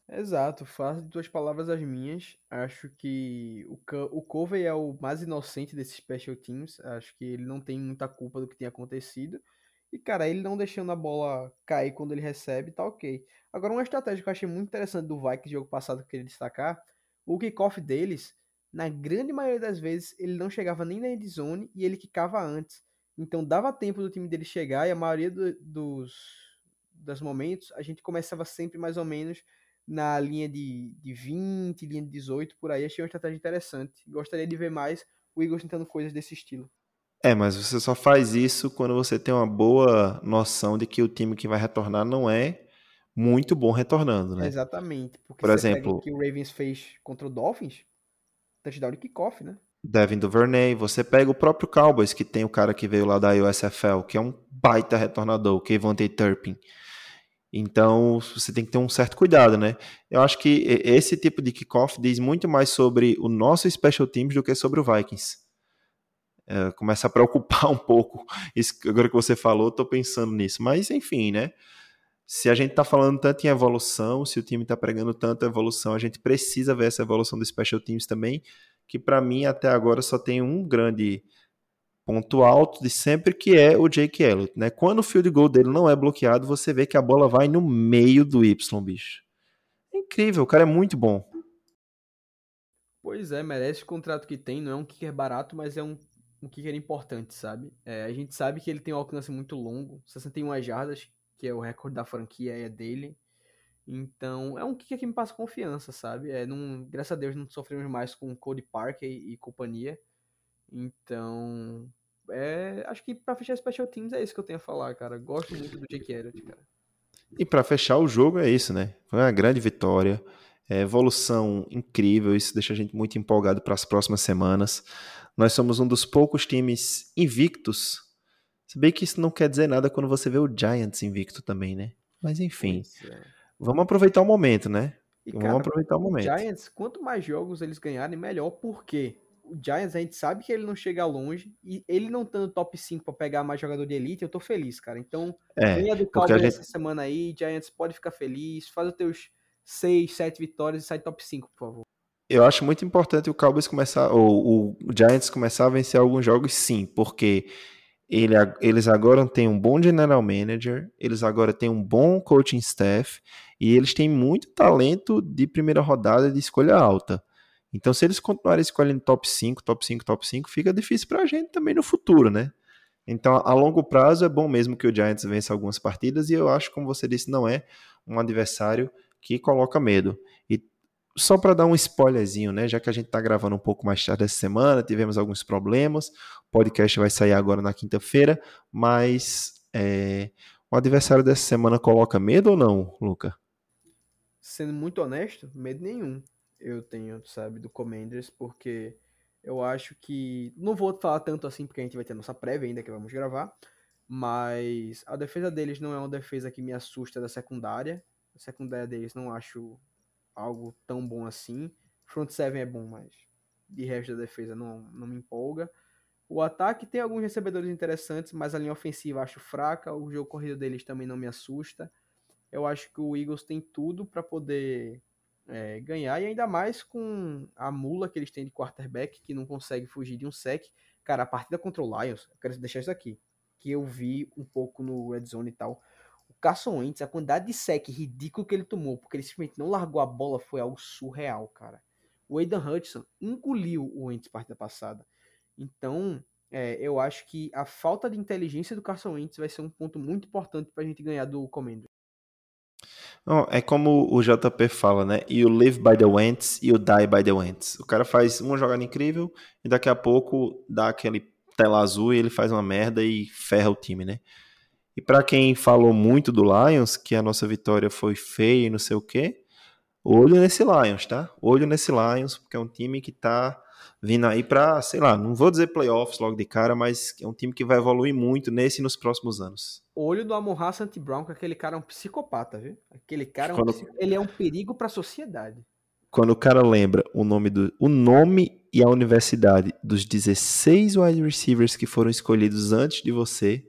Exato, faço de tuas palavras as minhas. Acho que o, o Covey é o mais inocente desses special teams. Acho que ele não tem muita culpa do que tem acontecido. E, cara, ele não deixando a bola cair quando ele recebe, tá ok. Agora, uma estratégia que eu achei muito interessante do Vikings jogo passado que eu queria destacar, o kickoff deles, na grande maioria das vezes, ele não chegava nem na endzone e ele quicava antes. Então dava tempo do time dele chegar e a maioria do, dos, dos momentos a gente começava sempre mais ou menos na linha de, de 20, linha de 18, por aí. Achei uma estratégia interessante. Gostaria de ver mais o Eagles tentando coisas desse estilo. É, mas você só faz isso quando você tem uma boa noção de que o time que vai retornar não é muito bom retornando, né? Exatamente. Porque por exemplo, o que o Ravens fez contra o Dolphins, touchdown de kickoff, né? Devin Duvernay, você pega o próprio Cowboys, que tem o cara que veio lá da USFL, que é um baita retornador, o Kevontae Turpin. Então você tem que ter um certo cuidado, né? Eu acho que esse tipo de kickoff diz muito mais sobre o nosso special teams do que sobre o Vikings. É, começa a preocupar um pouco. Isso, agora que você falou, estou pensando nisso. Mas enfim, né? Se a gente está falando tanto em evolução, se o time está pregando tanto evolução, a gente precisa ver essa evolução do special teams também. Que para mim até agora só tem um grande ponto alto de sempre que é o Jake Elliott, né? Quando o field goal dele não é bloqueado, você vê que a bola vai no meio do Y, bicho. É incrível, o cara é muito bom. Pois é, merece o contrato que tem, não é um kicker barato, mas é um, um kicker importante, sabe? É, a gente sabe que ele tem um alcance muito longo, 61 jardas, que é o recorde da franquia, é dele. Então, é um kicker que me passa confiança, sabe? É, não, graças a Deus não sofremos mais com Cody Parker e, e companhia. Então, é, acho que para fechar Special Teams é isso que eu tenho a falar, cara. Gosto muito do Jake Elliott, cara. E para fechar o jogo é isso, né? Foi uma grande vitória, é, evolução incrível, isso deixa a gente muito empolgado para as próximas semanas. Nós somos um dos poucos times invictos. Se bem que isso não quer dizer nada quando você vê o Giants invicto também, né? Mas enfim, é. vamos aproveitar o momento, né? E, vamos cara, aproveitar o momento. Giants, quanto mais jogos eles ganharem, melhor. Por quê? O Giants, a gente sabe que ele não chega longe, e ele não estando top 5 para pegar mais jogador de elite, eu tô feliz, cara. Então, É, ganha do Cowboys gente- essa semana aí, Giants pode ficar feliz, faz os teus 6, 7 vitórias e sai top 5, por favor. Eu acho muito importante o Cowboys começar, ou o Giants começar a vencer alguns jogos, sim, porque ele, eles agora têm um bom general manager, eles agora têm um bom coaching staff e eles têm muito talento de primeira rodada de escolha alta. Então, se eles continuarem escolhendo top 5, top 5, top 5, fica difícil pra gente também no futuro, né? Então, a longo prazo é bom mesmo que o Giants vença algumas partidas e eu acho, como você disse, não é um adversário que coloca medo. E só para dar um spoilerzinho, né? Já que a gente está gravando um pouco mais tarde essa semana, tivemos alguns problemas. O podcast vai sair agora na quinta-feira, mas é, o adversário dessa semana coloca medo ou não, Luca? Sendo muito honesto, medo nenhum eu tenho, sabe, do Commanders, porque eu acho que. Não vou falar tanto assim, porque a gente vai ter a nossa prévia ainda que vamos gravar. Mas a defesa deles não é uma defesa que me assusta da secundária. A secundária deles não acho algo tão bom assim. Front seven é bom, mas de resto da defesa não, não me empolga. O ataque tem alguns recebedores interessantes, mas a linha ofensiva acho fraca. O jogo corrido deles também não me assusta. Eu acho que o Eagles tem tudo para poder é, ganhar, e ainda mais com a mula que eles têm de quarterback, que não consegue fugir de um sec. Cara, a partida contra o Lions, eu quero deixar isso aqui, que eu vi um pouco no Red Zone e tal. O Carson Wentz, a quantidade de sec ridículo que ele tomou, porque ele simplesmente não largou a bola, foi algo surreal, cara. O Aidan Hudson engoliu o Wentz partida passada. Então, é, eu acho que a falta de inteligência do Carson Wentz vai ser um ponto muito importante pra gente ganhar do Commander. Não, é como o JP fala, né? You live by the Wentz e you die by the Wentz. O cara faz uma jogada incrível e daqui a pouco dá aquele tela azul e ele faz uma merda e ferra o time, né? E para quem falou muito do Lions, que a nossa vitória foi feia e não sei o quê, olho nesse Lions, tá? Olho nesse Lions, porque é um time que tá vindo aí pra, sei lá, não vou dizer playoffs logo de cara, mas é um time que vai evoluir muito nesse e nos próximos anos. Olho do Amon St. Brown, que aquele cara é um psicopata, viu? Aquele cara é um Quando- psico- ele é um perigo para a sociedade. quando o cara lembra o nome do o nome e a universidade dos 16 wide receivers que foram escolhidos antes de você,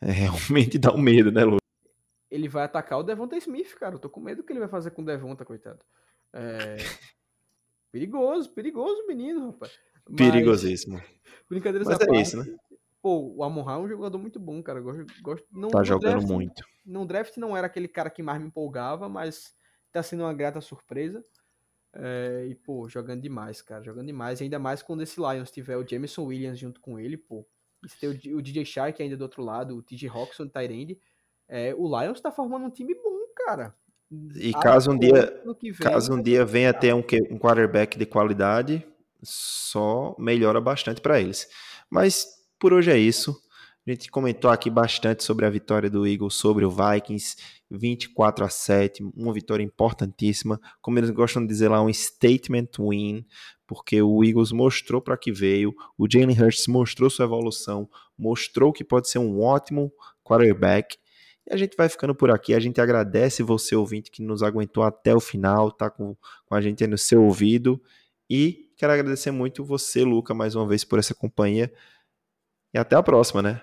é, realmente dá um medo, né, Lu? Ele vai atacar o Devonta Smith, cara. Eu tô com medo do que ele vai fazer com o Devonta, coitado. É... perigoso, perigoso menino, rapaz. Mas, Perigosíssimo. Brincadeiras Mas é parte, isso, né? Pô, o Amon é um jogador muito bom, cara. Eu Gosto, gosto, não, Tá jogando draft- muito. No draft não era aquele cara que mais me empolgava, mas tá sendo uma grata surpresa. É, e, pô, jogando demais, cara. Jogando demais. Ainda mais quando esse Lions tiver o Jameson Williams junto com ele, pô. E se tem o, DJ Shark ainda do outro lado, o TJ o Tyrande. É, o Lions tá formando um time bom, cara. E Ah, caso um dia- vem, Caso um dia venha ter um, um quarterback de qualidade, só melhora bastante para eles. Mas por hoje é isso. A gente comentou aqui bastante sobre a vitória do Eagles sobre o Vikings, 24 a 7, uma vitória importantíssima, como eles gostam de dizer lá, um statement win, porque o Eagles mostrou para que veio, o Jalen Hurts mostrou sua evolução, mostrou que pode ser um ótimo quarterback. E a gente vai ficando por aqui. A gente agradece você, ouvinte, que nos aguentou até o final, tá com, com a gente aí no seu ouvido. E quero agradecer muito você, Luca, mais uma vez por essa companhia. E até a próxima, né?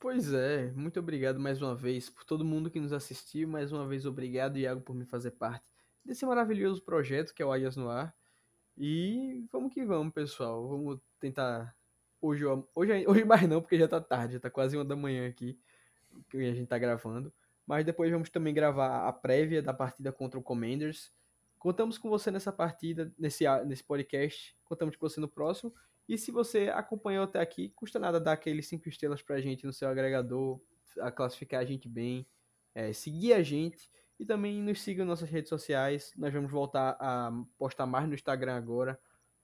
Pois é, muito obrigado mais uma vez por todo mundo que nos assistiu. Mais uma vez, obrigado, Iago, por me fazer parte desse maravilhoso projeto que é o Águias no Ar. E vamos que vamos, pessoal. Vamos tentar. Hoje, hoje, hoje mais não, porque já tá tarde, já tá quase uma da manhã aqui que a gente tá gravando. Mas depois vamos também gravar a prévia da partida contra o Commanders. Contamos com você nessa partida, nesse, nesse podcast. Contamos com você no próximo. E se você acompanhou até aqui, custa nada dar aqueles 5 estrelas pra gente no seu agregador, a classificar a gente bem, é, seguir a gente e também nos siga nas nossas redes sociais. Nós vamos voltar a postar mais no Instagram agora.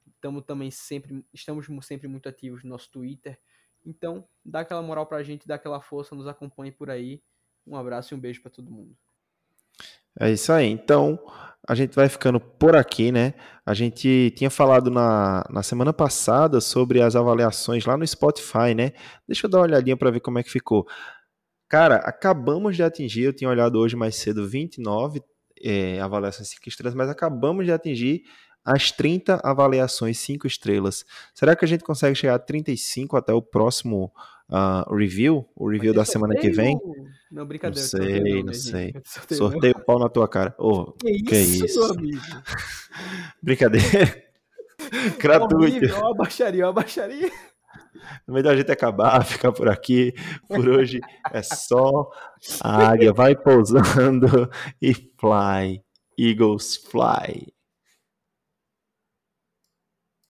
Estamos também sempre, estamos sempre muito ativos no nosso Twitter. Então, dá aquela moral pra gente, dá aquela força, nos acompanhe por aí. Um abraço e um beijo pra todo mundo. É isso aí. Então, a gente vai ficando por aqui, né? A gente tinha falado na, na semana passada sobre as avaliações lá no Spotify, né? Deixa eu dar uma olhadinha para ver como é que ficou. Cara, acabamos de atingir, eu tinha olhado hoje mais cedo 29 é, avaliações 5 estrelas, mas acabamos de atingir as 30 avaliações 5 estrelas. Será que a gente consegue chegar a 35 até o próximo uh, review? O review da semana que vem? Não, Não brincadeira. sei, não sei. Sorteio, Sorteio o pau na tua cara. Ô, Que que isso, isso? brincadeira. Gratuito. Ó a baixaria, ó a baixaria. Melhor a gente acabar, ficar por aqui. Por hoje é só. A águia vai pousando e fly. Eagles fly.